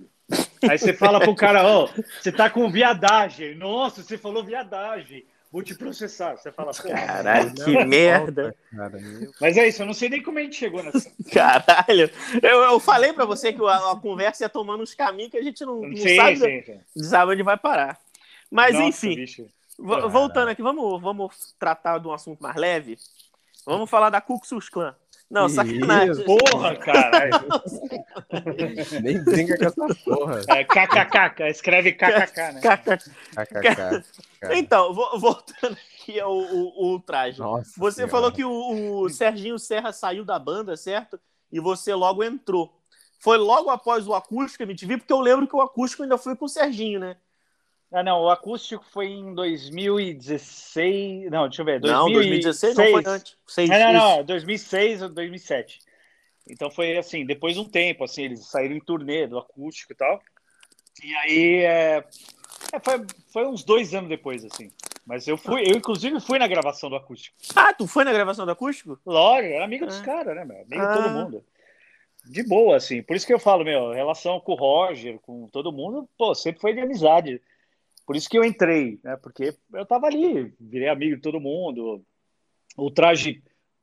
Aí você fala pro cara, ó, você tá com viadagem. Nossa, você falou viadagem. Vou te processar. Você fala. Caralho, que Não, merda. Cara. Mas é isso, eu não sei nem como a gente chegou nessa. Caralho. Eu, eu falei pra você que a, a conversa ia tomando uns caminhos que a gente não, não sim, sabe, sim, sim. não sabe onde vai parar. Mas Nossa, enfim, bicho. voltando aqui, vamos, vamos tratar de um assunto mais leve. Vamos falar da Ku Klux Klan. Não, Isso. sacanagem. Porra, caralho. [laughs] Nem brinca com essa porra. É, KKK, escreve KKK, né? KKK. Então, vo- voltando aqui ao, ao- ao traje. Nossa Você Senhora. falou que o, o Serginho Serra saiu da banda, certo? E você logo entrou. Foi logo após o acústico MTV, porque eu lembro que o acústico ainda foi com o Serginho, né? Ah, não, o acústico foi em 2016. Não, deixa eu ver. Não, 2016 não foi antes. Seis, Não, não, não, 2006 ou 2007. Então foi assim, depois de um tempo, assim, eles saíram em turnê do acústico e tal. E aí, é, é, foi, foi uns dois anos depois, assim. Mas eu fui, eu inclusive fui na gravação do acústico. Ah, tu foi na gravação do acústico? Lógico, era amigo dos Ah. caras, né, meu? Amigo de Ah. todo mundo. De boa, assim. Por isso que eu falo, meu, relação com o Roger, com todo mundo, pô, sempre foi de amizade. Por isso que eu entrei, né? Porque eu tava ali, virei amigo de todo mundo. O traje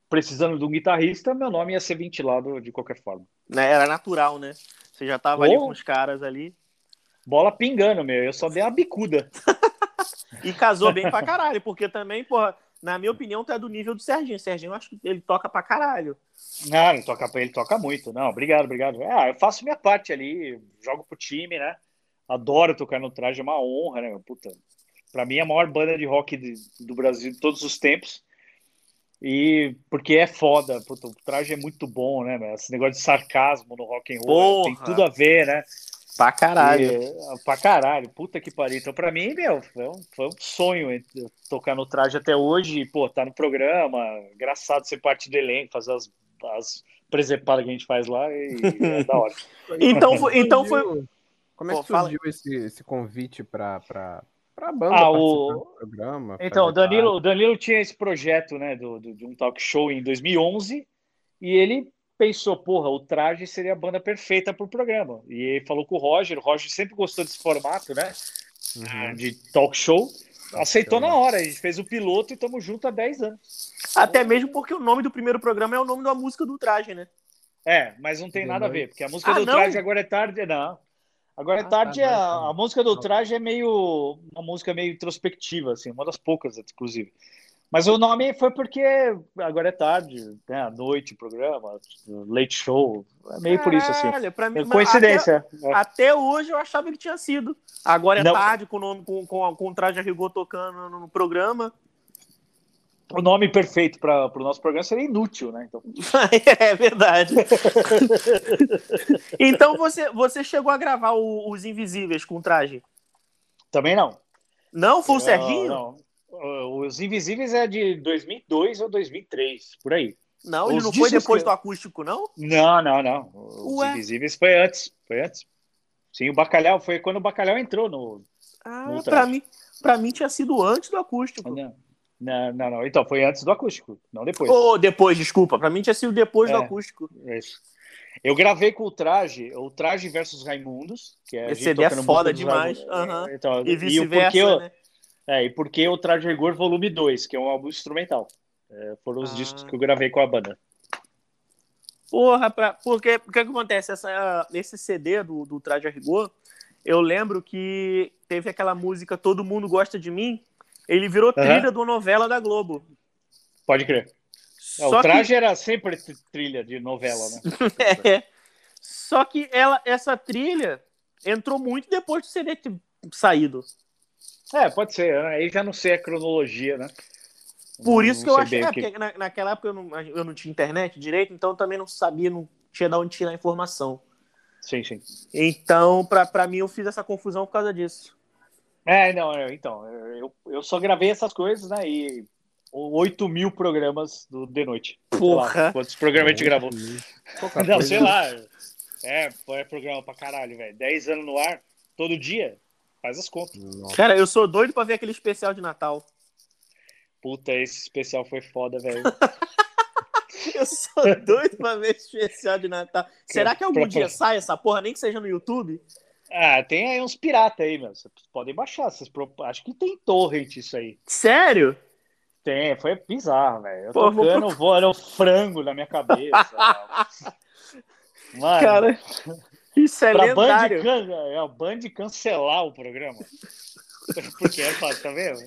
precisando de um guitarrista, meu nome ia ser ventilado de qualquer forma. Né, Era natural, né? Você já tava ali com os caras ali. Bola pingando, meu. Eu só dei uma bicuda. [laughs] E casou bem pra caralho, porque também, porra, na minha opinião, tu é do nível do Serginho. Serginho, eu acho que ele toca pra caralho. Não, ele toca, ele toca muito. Não, obrigado, obrigado. Ah, eu faço minha parte ali, jogo pro time, né? Adoro tocar no traje, é uma honra, né? Puta. Pra mim é a maior banda de rock de- do Brasil de todos os tempos. E porque é foda, puta, o traje é muito bom, né? meu? Esse negócio de sarcasmo no rock and roll tem Porra. tudo a ver, né? Pra caralho. E, pra caralho, puta que pariu. Então, pra mim, meu, foi um, foi um sonho tocar no traje até hoje, e, pô, tá no programa, engraçado ser parte do elenco, fazer as, as presepadas que a gente faz lá, e é da hora. Então, [laughs] então foi. Como é que Pô, fala. surgiu esse, esse convite pra, pra banda Ah, o- do programa? Então, o Danilo, o Danilo tinha esse projeto, né, do, do- de um talk show em 2011, e ele pensou, porra, o traje seria a banda perfeita pro programa. E ele falou com o Roger, o Roger sempre gostou desse formato, né, Uhum. de talk show, aceitou na hora, a gente fez o piloto e estamos juntos há 10 anos. Até mesmo porque o nome do primeiro programa é o nome da música do traje, né? É, mas não tem nada a ver, porque a música Ah, do não? traje agora é tarde, não. Agora é Ah, tarde, tá, a, tá. a música do traje é meio uma música meio introspectiva, assim, uma das poucas, inclusive. Mas o nome foi porque agora é tarde, né, à noite, o programa, late show, é meio por isso, assim. Caralho, pra mim, É coincidência. Até, até hoje eu achava que tinha sido. Agora é Não. tarde, com o nome com, com, com o traje a rigor tocando no, no programa. O nome perfeito para o nosso programa seria inútil, né? Então, [laughs] é verdade. [laughs] então você, você chegou a gravar o- os Invisíveis com o traje? também não. Não? Foi o Serginho? não. Os Invisíveis é de 2002 ou 2003, por aí. Não, ele Os não foi depois que- do acústico, não? Não, não, não. Os Ué? Invisíveis foi antes. Foi antes. Sim, o Bacalhau foi quando o Bacalhau entrou no. Ah, No pra traje. mim, pra mim tinha sido antes do acústico. Não, não, não, não. Então, foi antes do acústico, não depois. Ou depois, desculpa. Pra mim tinha sido depois do É. acústico. Isso. Eu gravei com o Traje, o Traje versus Raimundos. Que é Esse CD é foda demais, aham. Então, E vice-versa, eu- né? É, e porque o Traje Rigor Volume 2, que é um álbum instrumental. É, foram os Ah. discos que eu gravei com a banda. Porra, pra... porque o que, que acontece? Essa, esse CD do, do Traje a Rigor, eu lembro que teve aquela música Todo Mundo Gosta de Mim. Ele virou trilha de uma novela da Globo. Pode crer. É, Só o Traje era sempre trilha de novela, né? que, [laughs] é, só que ela, essa trilha entrou muito depois do CD ter saído. É, pode ser. né? Aí já não sei a cronologia, né? Por Não isso que eu sei achei. bem É, o que- na- naquela época eu não, eu não tinha internet direito, então eu também não sabia, não tinha de onde tirar a informação. Sim, sim. Então, pra, pra mim, eu fiz essa confusão por causa disso. É, não, é, então, eu, eu só gravei essas coisas, né? E 8 mil programas do de noite. Sei lá, Porra! quantos programas a gente gravou? Pouca [laughs] Não, sei lá. É, é programa pra caralho, velho. 10 anos no ar, todo dia. Faz as contas. Nossa. Cara, eu sou doido pra ver aquele especial de Natal. Puta, esse especial foi foda, velho. [laughs] Eu sou doido pra ver esse especial de Natal. Será que algum dia sai essa porra, nem que seja no YouTube? Ah, tem aí uns piratas aí, meu. Vocês podem baixar. Vocês Acho que tem torrent isso aí. Sério? Tem, foi bizarro, velho. Eu Pô, vou tocando voando frango na minha cabeça. [laughs] Mano, Cara, isso é pra Band, lendário. can... é, a Band cancelar o programa. [laughs] Porque é foda, tá vendo?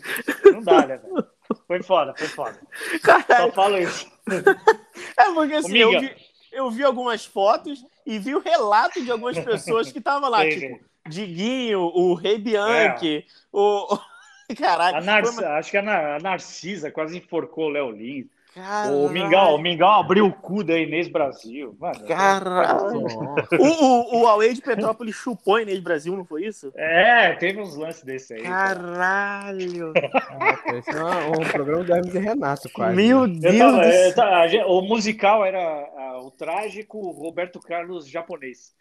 Não dá, né, velho? Foi foda, foi foda. Só Caralho, falo isso. [laughs] é porque assim, eu vi, eu vi algumas fotos e vi o relato de algumas pessoas que estavam lá, [laughs] tipo. Diguinho, o Rei Bianchi, o. [laughs] Caralho. Foi uma- Acho que a, Nar- a Narcisa quase enforcou o Léo Lins. Caralho. O Mingau, o Mingau abriu o cu da Inês Brasil. Mano, Caralho. Nossa. O, o, o Away de Petrópolis chupou a Inês Brasil, não foi isso? É, teve uns lances desse aí. Caralho. [laughs] Esse é um, um programa do Hermes e Renato, quase. Meu Eu Deus tava- eu a o musical era ah, o trágico Roberto Carlos japonês.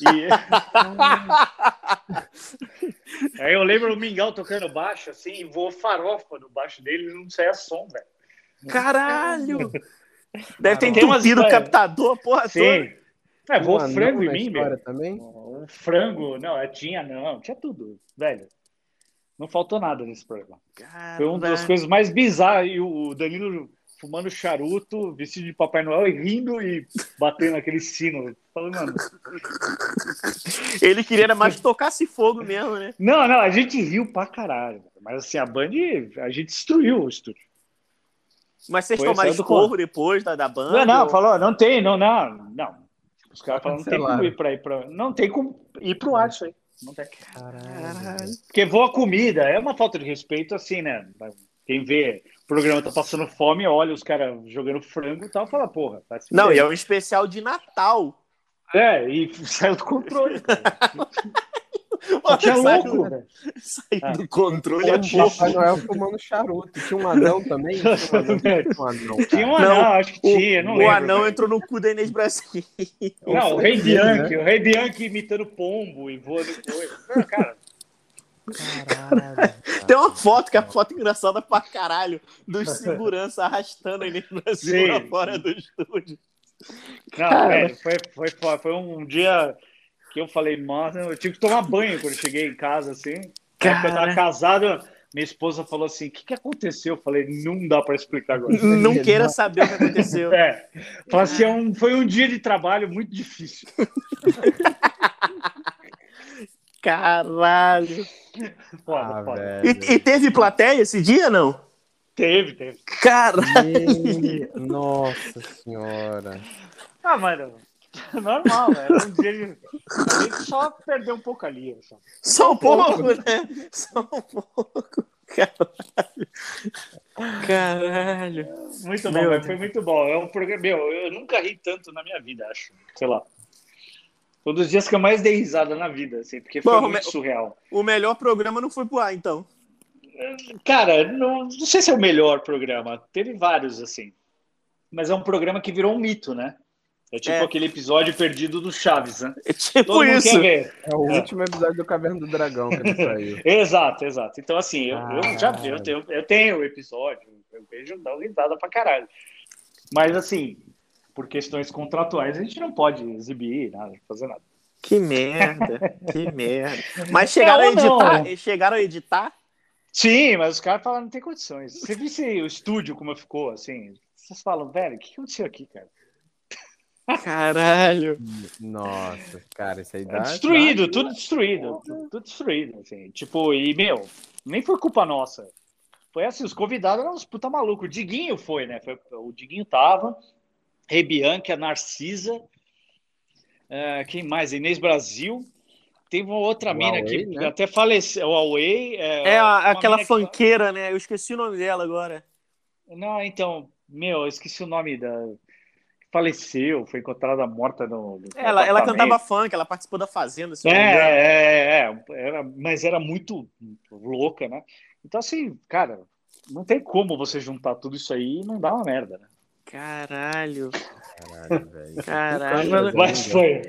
E... [laughs] Aí eu lembro o Mingau tocando baixo, assim, e voou farofa no baixo dele e não saía som, velho. Caralho. Deve ter entupido o captador, porra toda. Sim. É, voou Um frango em na mim, meu. também? Um frango, não, é, tinha não, tinha tudo, velho. Não faltou nada nesse programa. Foi uma das coisas mais bizarras. E o Danilo fumando charuto, vestido de Papai Noel e rindo e batendo aquele sino. Falando, mano. Ele queria era mais tocasse fogo mesmo, né? Não, não, a gente riu pra caralho. Mas assim, a Band, a gente destruiu o estúdio. Mas vocês tomaram esporro depois da, da banda? Não, não, ou- falou, não tem, não, não, não. Os caras falaram, não tem como ir pra ir pra. Não tem como ir pro ar isso aí. Não tem. Caralho. Porque voa comida, é uma falta de respeito, assim, né? Quem vê o programa tá passando fome, olha os caras jogando frango e tal, fala, porra, tá se Não, e é um especial de Natal. É, e [laughs] saiu do controle. [laughs] cara. Só tinha Saiu- louco, velho. Saiu Ah. do controle. É pouco. Papai Noel fumando charuto. Tinha um anão também? Tinha um anão, [laughs] tinha um anão, cara. Acho que tinha, não o lembro. anão velho. entrou no cu da Inês Brasil. [laughs] Não, o Rei [laughs] Bianchi, o Rei Bianchi imitando pombo e voando coisa. Cara, Caralho. Tem uma foto que é a foto engraçada pra caralho dos segurança arrastando a Inês Brasil Sim. fora do estúdio. não, Cara. velho, foi, foi, foi, foi um dia que eu falei, mano, eu tive que tomar banho quando eu cheguei em casa, assim. Época Eu tava Cara. casado, minha esposa falou assim: o que, que aconteceu? Eu falei, não dá pra explicar agora. Não [laughs] queira saber o que aconteceu. É, falei assim, é um- foi um dia de trabalho muito difícil. [laughs] Caralho. Foda, Ah, foda. E, e teve plateia esse dia, não? Teve, teve. Caralho. Nossa senhora. Ah, mano, [laughs] normal, né? Era um dia de. A gente só perdeu um pouco ali. Só. Só um pouco, né? Só um pouco. Caralho. Caralho. Muito Meu bom, Deus. foi muito bom. É um programa. Meu, eu nunca ri tanto na minha vida, acho. Sei lá. Foi um dos dias que eu mais dei risada na vida, assim, porque foi Bom, muito me- surreal. O melhor programa não foi pro ar, então. Cara, não, não sei se é o melhor programa. Teve vários, assim. mas é um programa que virou um mito, né? É tipo É. aquele episódio perdido do Chaves, né? É tipo Todo mundo isso. quer ver. É o último episódio do Caverna do Dragão que ele saiu. [laughs] Exato, exato. Então, assim, eu, eu já Caralho. eu tenho, eu tenho o episódio, eu vejo dá risada pra caralho. Mas, assim, por questões contratuais, a gente não pode exibir nada, fazer nada. Que merda, que merda. [laughs] Mas chegaram a não. editar? Chegaram a editar? Sim, mas os caras falam não tem condições. Você viu o estúdio como ficou, assim? Vocês falam, velho, o que aconteceu aqui, cara? Caralho. Nossa, cara, isso aí É dá. destruído, dá- tudo destruído, tudo, tudo destruído, assim. Tipo, e, meu, nem foi culpa nossa. Foi assim, os convidados eram uns puta malucos. O Diguinho foi, né? Foi- o Diguinho tava, Rebianca, Narcisa, eh, quem mais? Inês Brasil. Teve uma outra O mina Huawei, que né? até faleceu, o Huawei. É a- uma aquela mina que- fanqueira, né? Eu esqueci o nome dela agora. Não, então, meu, eu esqueci o nome da. Faleceu, foi encontrada morta no. no Ela, ela apartamento. cantava funk, ela participou da Fazenda, se É, eu não me engano. é, é, era, mas era muito louca, né? Então, assim, cara, não tem como você juntar tudo isso aí e não dar uma merda, né? Caralho, Caralho, velho. [laughs] caralho. Coisa Mas foi.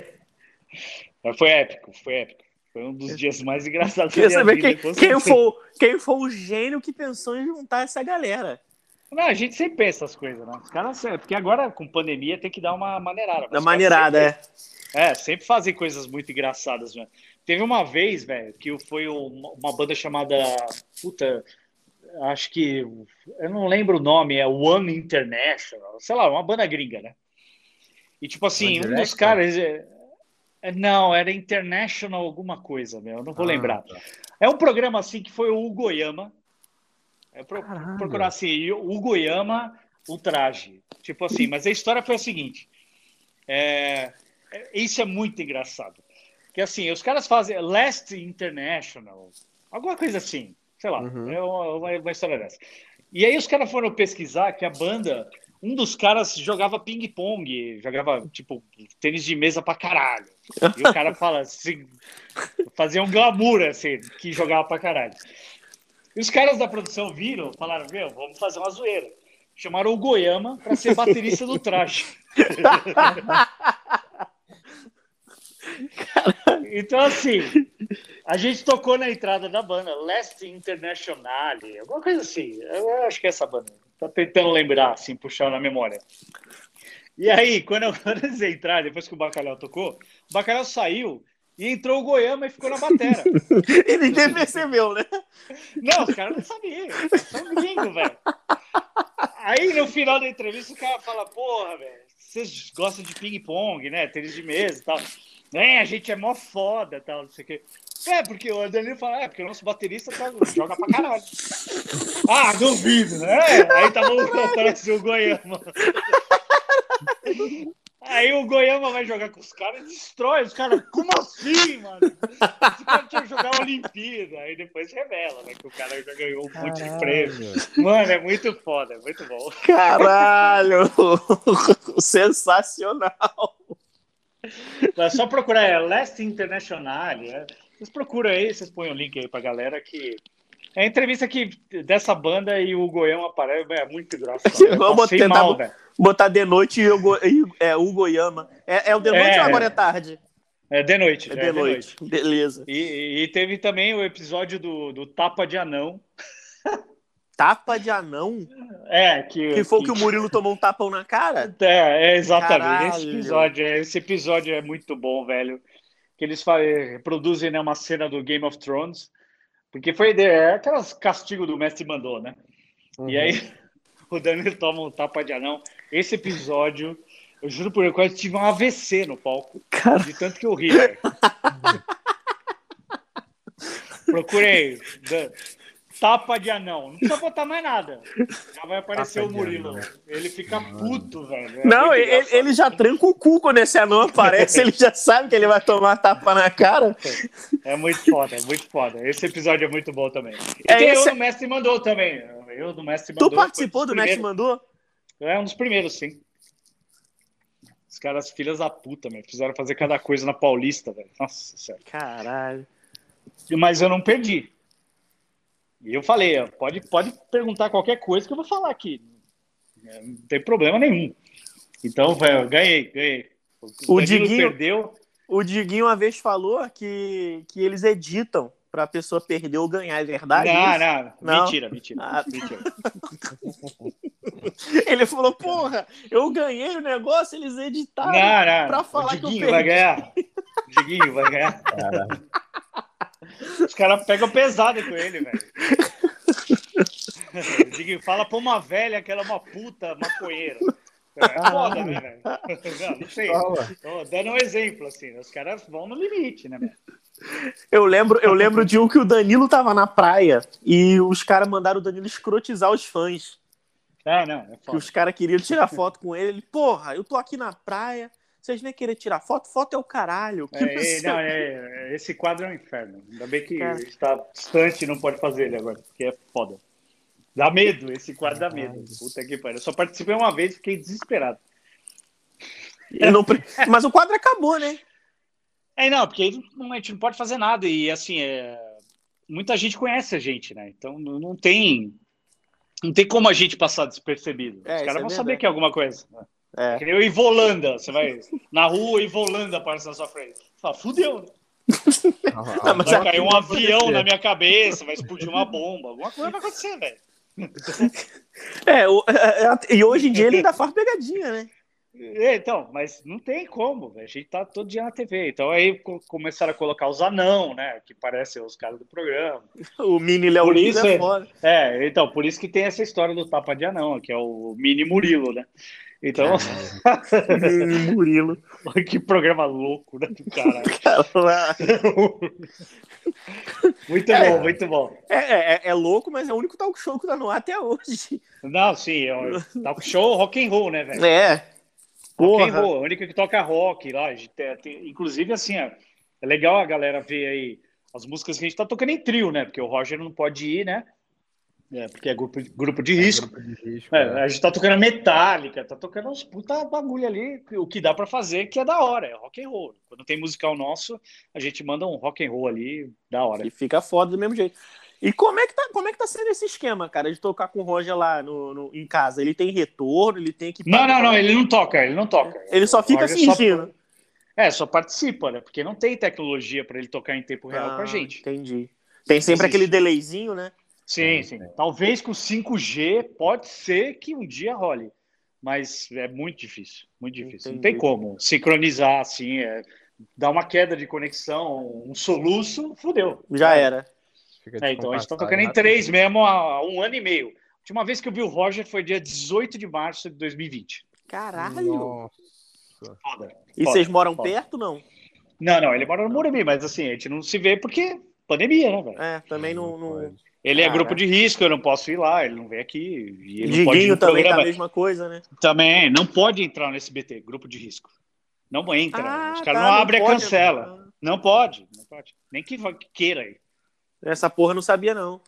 Mas foi épico, foi épico. Foi um dos dias mais engraçados da Queria minha saber vida, quem, quem, foi, quem foi o gênio que pensou em juntar essa galera. Não, a gente sempre pensa essas coisas, né? Os caras, porque agora com pandemia tem que dar uma maneirada. caras maneirada, sempre- é. É, sempre fazem coisas muito engraçadas, né? Teve uma vez, velho, que foi uma, uma banda chamada. Puta, acho que. Eu não lembro o nome, é One International, sei lá, uma banda gringa, né? E tipo assim, One um dos caras. é- é, Não, era International alguma coisa, meu, eu não vou Ah, lembrar. tá. É um programa assim que foi o Hugo Yama. É pro, procurar assim, Hugo Yama, o traje. Tipo assim, mas a história foi a seguinte. É, é- isso é muito engraçado. Que assim, os caras fazem Last International, alguma coisa assim, sei lá, Uhum. é uma, uma- uma história dessa. E aí os caras foram pesquisar que a banda, um dos caras jogava ping-pong, jogava, tipo, tênis de mesa pra caralho. E o cara fala assim, [laughs] fazia um glamour, assim, que jogava pra caralho. E os caras da produção viram, falaram, meu, vamos fazer uma zoeira. Chamaram o Goiama pra ser baterista do traje. Então, assim, a gente tocou na entrada da banda, Last International, alguma coisa assim. Eu acho que é essa banda. Tô tentando lembrar, assim, puxar na memória. E aí, quando, eu, [laughs] quando eles entraram, depois que o Bacalhau tocou, o Bacalhau saiu e entrou o Goiama e ficou na batera. [laughs] E ninguém percebeu, né? Não, os caras não sabiam. São gringos, velho. Aí no final da entrevista o cara fala, porra, velho, vocês gostam de ping-pong, né? Tênis de mesa e tal. É, a gente é mó foda tal, não sei o quê. É, porque o Danilo fala, é, porque o nosso baterista tá- joga pra caralho. Ah, duvido, né? Aí tava [laughs] o, aparece o Goiama. [laughs] Aí o Goiama vai jogar com os caras e destrói os caras. Como assim, mano? Esse cara tinha que jogar a Olimpíada. Aí depois revela, né? Que o cara já ganhou um monte de prêmio. Mano, é muito foda, é muito bom. Caralho! [laughs] Sensacional! É só procurar, é Last International. é. Vocês procuram aí, vocês põem o link aí pra galera que. É a entrevista que dessa banda e o Goião aparece, é muito engraçado. Eu [laughs] Vamos tentar mal, bo- velho. Botar de noite e o, Go... e, é, o Goiama. É, é o de noite É. ou agora é tarde? É de noite. É já de noite. Beleza. E, e teve também o episódio do, do Tapa de Anão. Tapa de anão? É, que, Que foi o que o Murilo tomou um tapão na cara? É, é exatamente. Esse episódio, é- esse episódio é muito bom, velho. Que eles fa- reproduzem né, uma cena do Game of Thrones. Porque foi é aquelas castigo do mestre mandou, né? Uhum. E aí [laughs] o Daniel toma um tapa de anão. Esse episódio, eu juro por Deus, eu quase tive um AVC no palco. Cara. De tanto que eu ri. [laughs] Procurei. Tapa de anão. Não precisa botar mais nada. Já vai aparecer Tapa o Murilo. Ele fica puto, velho. É Não, ele, ele já tranca o cu quando esse anão aparece, ele já sabe que ele vai tomar tapa na cara. É muito foda, é muito foda. Esse episódio é muito bom também. E É, tem esse- eu do Mestre Mandou também. Eu do Mestre Tu Mandou. participou foi do dos Mestre primeiros. Mandou? É um dos primeiros, sim. Os caras, filhas da puta, velho. Fizeram fazer cada coisa na Paulista, velho. Nossa, sério. Caralho. Mas eu não perdi. E eu falei, ó, pode, pode perguntar qualquer coisa que eu vou falar aqui. É, não tem problema nenhum. Então, velho, ganhei, ganhei. O Danilo Diguinho- perdeu. O Diguinho uma vez falou que, que eles editam pra pessoa perder ou ganhar, é verdade? não, isso? não, Não? Mentira, mentira. Ah. mentira. [laughs] Ele falou, porra, eu ganhei o negócio, eles editaram. Pra falar o que eu Diguinho vai perdi. ganhar. O Diguinho vai ganhar. Os caras pegam pesado com ele, velho. [laughs] Fala pra uma velha que ela é uma puta maconheira. É foda, né, velho? Não, não sei. Tô dando um exemplo, assim. né? Os caras vão no limite, né, velho? Eu lembro, eu lembro de um que o Danilo tava na praia e os caras mandaram o Danilo escrotizar os fãs. Ah, não, é Que os caras queriam tirar foto com ele. Ele, porra, eu tô aqui na praia, vocês vêm querer tirar foto? Foto é o caralho. É, não é, [laughs] é, é, esse quadro é um inferno. Ainda bem que Cara. está distante e não pode fazer ele agora, porque é foda. Dá medo, esse quadro dá medo. Puta que pariu. Eu só participei uma vez e fiquei desesperado. Não [laughs] Mas o quadro acabou, né? É, não, porque a gente não pode fazer nada. E assim, é... muita gente conhece a gente, né? Então não, tem. Não tem como a gente passar despercebido. É, Os caras é vão verdade. saber que é alguma coisa. É. Que nem eu em Volanda. Você vai na rua e Volanda aparece na sua frente. Você Fala, fudeu. né? Ah, Vai a- cair um avião na minha cabeça, vai explodir uma bomba. Alguma coisa vai acontecer, velho. [laughs] É, o- é, é, e hoje em dia ele ainda faz pegadinha, né? É, então, mas não tem como, velho. A gente tá todo dia na TV. Então aí co- começaram a colocar os anão, né? Que parecem os caras do programa. [laughs] O mini Léo Por Lins isso é é- foda. É, então, por isso que tem essa história do tapa de anão, que é o mini Murilo, né? Então, [laughs] Murilo. que programa louco, né? Caralho. [laughs] Cara, Muito É. bom, muito bom. É, é, é louco, mas é o único talk show que tá no ar até hoje. Não, sim, é um talk show rock and roll, né, velho? É. Rock and Porra. roll, a única que toca rock lá. tem- inclusive, assim, é legal a galera ver aí as músicas que a gente tá tocando em trio, né? Porque o Roger não pode ir, né? É, porque é grupo, grupo de risco. Grupo de risco, É, é. a gente tá tocando Metallica, tá tocando uns puta bagulho ali, o que dá pra fazer que é da hora, é rock and roll. Quando tem musical nosso, a gente manda um rock and roll ali, da hora. E fica foda do mesmo jeito. E como é que tá, como é que tá sendo esse esquema, cara, de tocar com o Roger lá no, no- em casa? Ele tem retorno, ele tem que. Não, não, não, ele não toca, ele não toca. Ele só fica Roger só- fingindo. É, só participa, né? Porque não tem tecnologia pra ele tocar em tempo real com a Ah, gente. Entendi. Tem sempre Existe. aquele delayzinho, né? Sim, sim. Talvez com 5G pode ser que um dia role, mas é muito difícil, muito difícil. Não tem Entendi. como sincronizar assim, é, dar uma queda de conexão, um soluço, fudeu. Já era. É, então a gente tá descompassado, tocando em né? três mesmo há um ano e meio. A última vez que eu vi o Roger foi dia 18 de março de 2020. Caralho. Nossa. Foda. E Foda, vocês moram foda. perto, não? Não, não, ele mora no Morumbi, mas assim, a gente não se vê porque pandemia, né, velho? É, também não. não... Ele é Cara. grupo de risco, eu não posso ir lá, ele não vem aqui. E ele não pode ir Diguinho também tá programa. a mesma coisa, né? Também, não pode entrar no SBT, grupo de risco. Não entra. Ah, Os caras tá, não não abrem a cancela. Não pode, não pode. Nem que queira aí. Essa porra eu não sabia, não.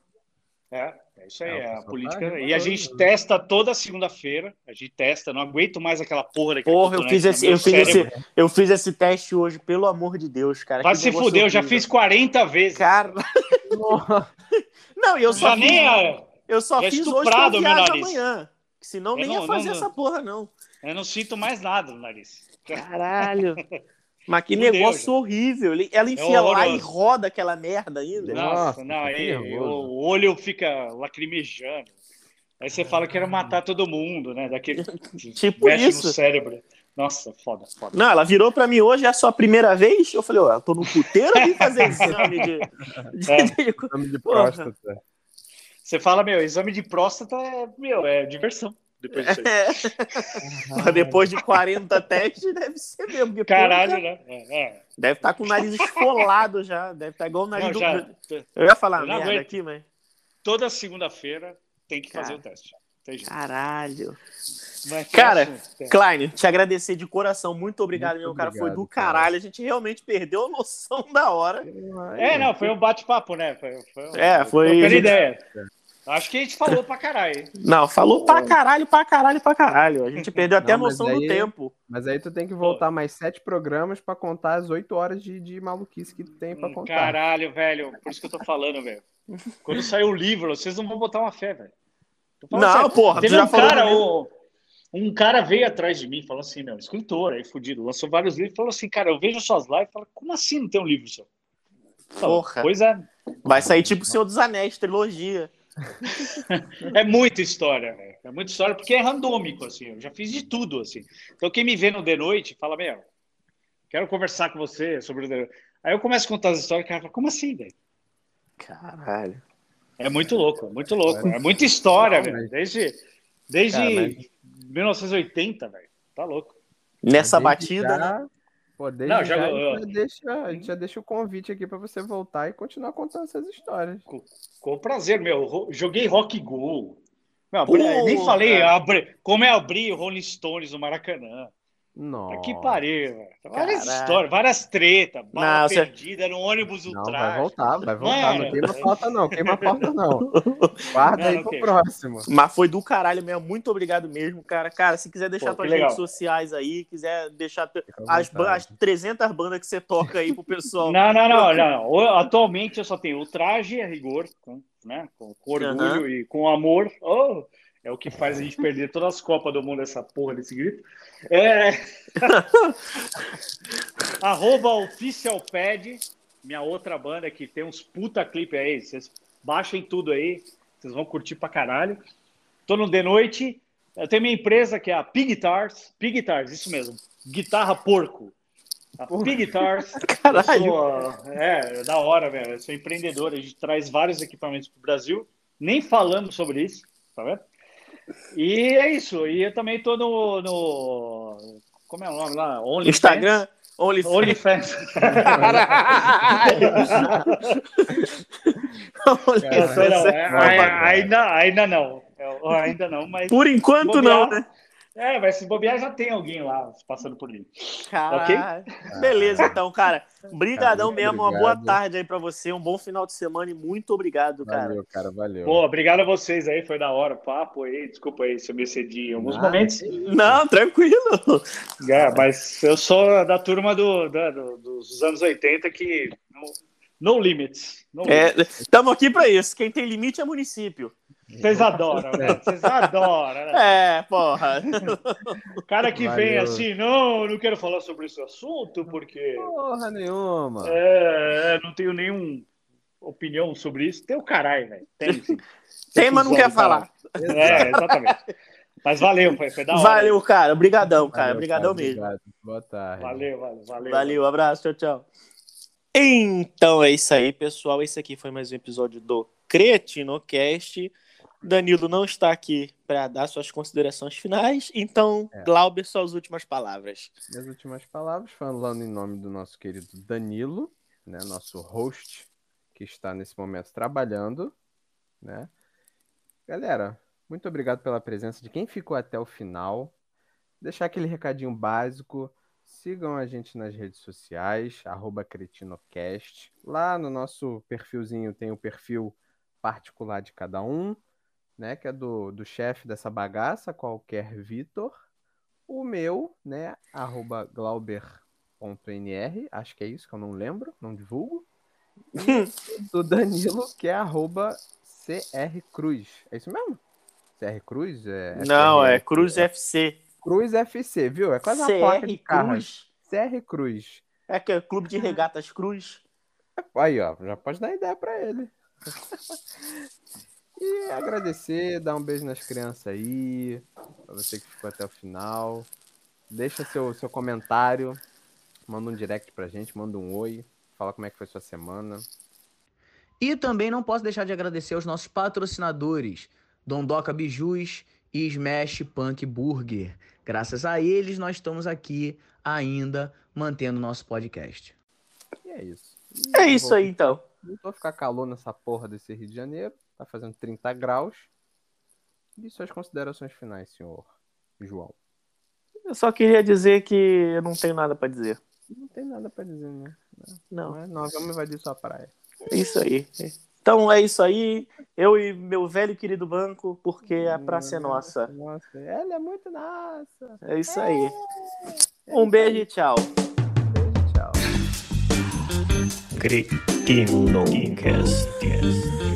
É, é isso aí, É, é, a pessoal política. tá e a gente né? testa toda segunda-feira. A gente testa, não aguento mais aquela porra daquele Porra, eu cotonete fiz, esse, eu, fiz esse, eu fiz esse teste hoje, pelo amor de Deus, cara. Vai se fuder, eu já fiz 40 vezes. Cara. Não, eu só já fiz, nem a- eu só já fiz hoje pra o meu viagem amanhã. Senão Eu nem não- ia fazer não- essa porra, não. eu não sinto mais nada no nariz. Caralho. [laughs] Mas que Fudeu, negócio já. horrível. Ela enfia lá e roda aquela merda ainda. Nossa, Nossa, não, aí nervoso. o olho fica lacrimejando. Aí você fala que era matar todo mundo, né? Daquele [laughs] Tipo mexe isso. no cérebro. Nossa, foda, foda. Não, ela virou pra mim hoje, é a sua primeira vez? Eu falei, ó, eu tô no puteiro vim fazer exame [laughs] de... de- É. de- Exame de Porra. próstata. Você fala, meu, exame de próstata é, meu, é diversão. Depois disso aí. É. Mas Depois de 40 testes, deve ser mesmo. porque, Caralho, porra, né? É, é. Deve estar com o nariz esfolado já. Deve estar igual o nariz Não, do... já, Eu ia falar Eu merda aguento. aqui, mas... toda segunda-feira tem que fazer Cara. o teste. Tem jeito. Caralho. Mas Cara, assunto. Klein, te agradecer de coração. Muito obrigado, Muito meu cara. Foi obrigado, do cara. caralho. A gente realmente perdeu a noção da hora. É, não, foi um bate-papo, né? Foi, foi, um- É, foi- trocando gente- ideia. Acho que a gente falou pra caralho. Não, falou pra caralho, pra caralho, pra caralho. A gente perdeu [laughs] até a Não, mas noção do aí- tempo. Mas aí tu tem que voltar mais sete programas pra contar as oito horas de, de maluquice que tu tem pra Hum, contar. Caralho, velho. Por isso que eu tô falando, velho. Quando sair o livro, vocês não vão botar uma fé, velho. Não, sério. porra, Teve um falou cara, comigo. o... um cara veio atrás de mim e falou assim, meu, escritor, aí fudido, lançou vários livros, falou assim, cara, eu vejo suas lives, falo, como assim não tem um livro seu? Porra. Coisa Vai sair tipo o Senhor dos Anéis, trilogia. [laughs] é muita história, velho. É muita história porque é randômico, assim. Eu já fiz de tudo, assim. Então quem me vê no The Noite fala, meu, quero conversar com você sobre o The Noite. Aí eu começo a contar as histórias, e o cara fala, como assim, velho? Caralho. É muito louco, é muito louco. É muita história, velho. Desde, desde 1980, velho. Tá louco. Nessa Desde batida, já- né? Pô, desde Não, já, já- a, gente eu- já deixa, a gente já deixa o convite aqui pra você voltar e continuar contando essas histórias. Com prazer, meu. Joguei Rock Go. Meu, nem falei abri- como é abrir Rolling Stones no Maracanã. Nossa. Que pariu, velho. Várias Caralho. histórias, várias tretas. Bala Não, você- perdida no ônibus Não, ultra. vai voltar, vai voltar. Mano. Não queima a pauta, não. Queima não. [laughs] Guarda Não, aí não pro queima. próximo. Mas foi do caralho mesmo. Muito obrigado mesmo, cara. Cara, se quiser deixar Pô, tuas legal. redes sociais aí, quiser deixar as, as 300 bandas que você toca aí pro pessoal. Não, não, não, não. Atualmente eu só tenho o traje a rigor, com, né, com, com orgulho e com amor. Oh, é o que faz a gente perder todas as Copas do Mundo, essa porra desse grito. É... [laughs] Arroba OficialPad, minha outra banda que tem uns puta clipe aí. Vocês baixem tudo aí, vocês vão curtir pra caralho. Tô no The Noite. Eu tenho minha empresa que é a Pig Guitars. Pig Guitars, isso mesmo. Guitarra porco. A Pig Guitars. [laughs] Caralho. Sou, é, da hora, velho. Eu sou empreendedor. A gente traz vários equipamentos para o Brasil. Nem falamos sobre isso, tá vendo? E é isso. E eu também tô no. no como é o nome lá? OnlyFans. Instagram, OnlyFans. OnlyFans. OnlyFans. é, ai- ainda, ainda não. Eu- ainda não, mas. Por enquanto bobear- não, né? É, mas se bobear já tem alguém lá passando por mim. Caralho. Beleza, então, cara. Brigadão Cara, mesmo. Uma boa obrigado. tarde aí pra você. Um bom final de semana e muito obrigado, cara. Valeu, cara, valeu. Pô, obrigado a vocês aí, foi da hora o papo aí. Desculpa aí se eu me excedi em alguns Nada, momentos. Não, tranquilo. É, mas eu sou da turma do, da- do- dos anos 80 que. No, no limits. Estamos aqui pra isso. Quem tem limite é município. Vocês adoram, né? Vocês adoram, né? É, porra. O cara que vem Valeu. assim, não, eu não quero falar sobre esse assunto porque Porra nenhuma. é, é, não tenho nenhum opinião sobre isso. Tem o caralho, velho. Tem, sim. Tem, mas não quer falar. É, exatamente. Mas valeu, foi, foi da hora. Valeu, cara. Obrigadão, cara. Valeu, Obrigadão mesmo. obrigado. Boa tarde. Valeu, valeu, valeu. Valeu, abraço, tchau, tchau. Então é isso aí, pessoal. Esse aqui foi mais um episódio do Cretinocast. Danilo não está aqui para dar suas considerações finais, então, É. Glauber, suas últimas palavras. Minhas últimas palavras, falando em nome do nosso querido Danilo, né, nosso host, que está nesse momento trabalhando, né? Galera, muito obrigado pela presença de quem ficou até o final. Deixar aquele recadinho básico. Sigam a gente nas redes sociais, arroba Cretinocast. Lá no nosso perfilzinho tem o perfil particular de cada um, né? Que é do, do chefe dessa bagaça, qualquer Vitor. O meu, né? Arroba glauber.nr, acho que é isso que eu não lembro, não divulgo. [laughs] E do Danilo, que é arroba CR Cruz. É isso mesmo? CR Cruz? É não, é Cruz FC. Cruz FC, viu? É quase uma placa de CR carro. Cruz. CR Cruz. É que é Clube de Regatas Cruz. Aí, ó, já pode dar ideia pra ele. [laughs] e agradecer, dar um beijo nas crianças aí, pra você que ficou até o final. Deixa seu, seu comentário, manda um direct pra gente, manda um oi, fala como é que foi sua semana. E também não posso deixar de agradecer aos nossos patrocinadores, Dondoca Bijus e Smash Punk Burger. Graças a eles, nós estamos aqui ainda mantendo o nosso podcast. E é isso. E É isso vou- aí, então. Voltou a ficar calor nessa porra desse Rio de Janeiro, tá fazendo 30 graus. E suas considerações finais, senhor João? Eu só queria dizer que eu não tenho nada pra dizer. Não tem nada pra dizer, né? Não. Não é? Nós vamos invadir sua praia. É isso aí. Então é isso aí. Eu e meu velho e querido banco, porque a praça é nossa. Nossa, ela é muito nossa. É isso aí. Um beijo e tchau. Beijo, tchau. Cretino Cast.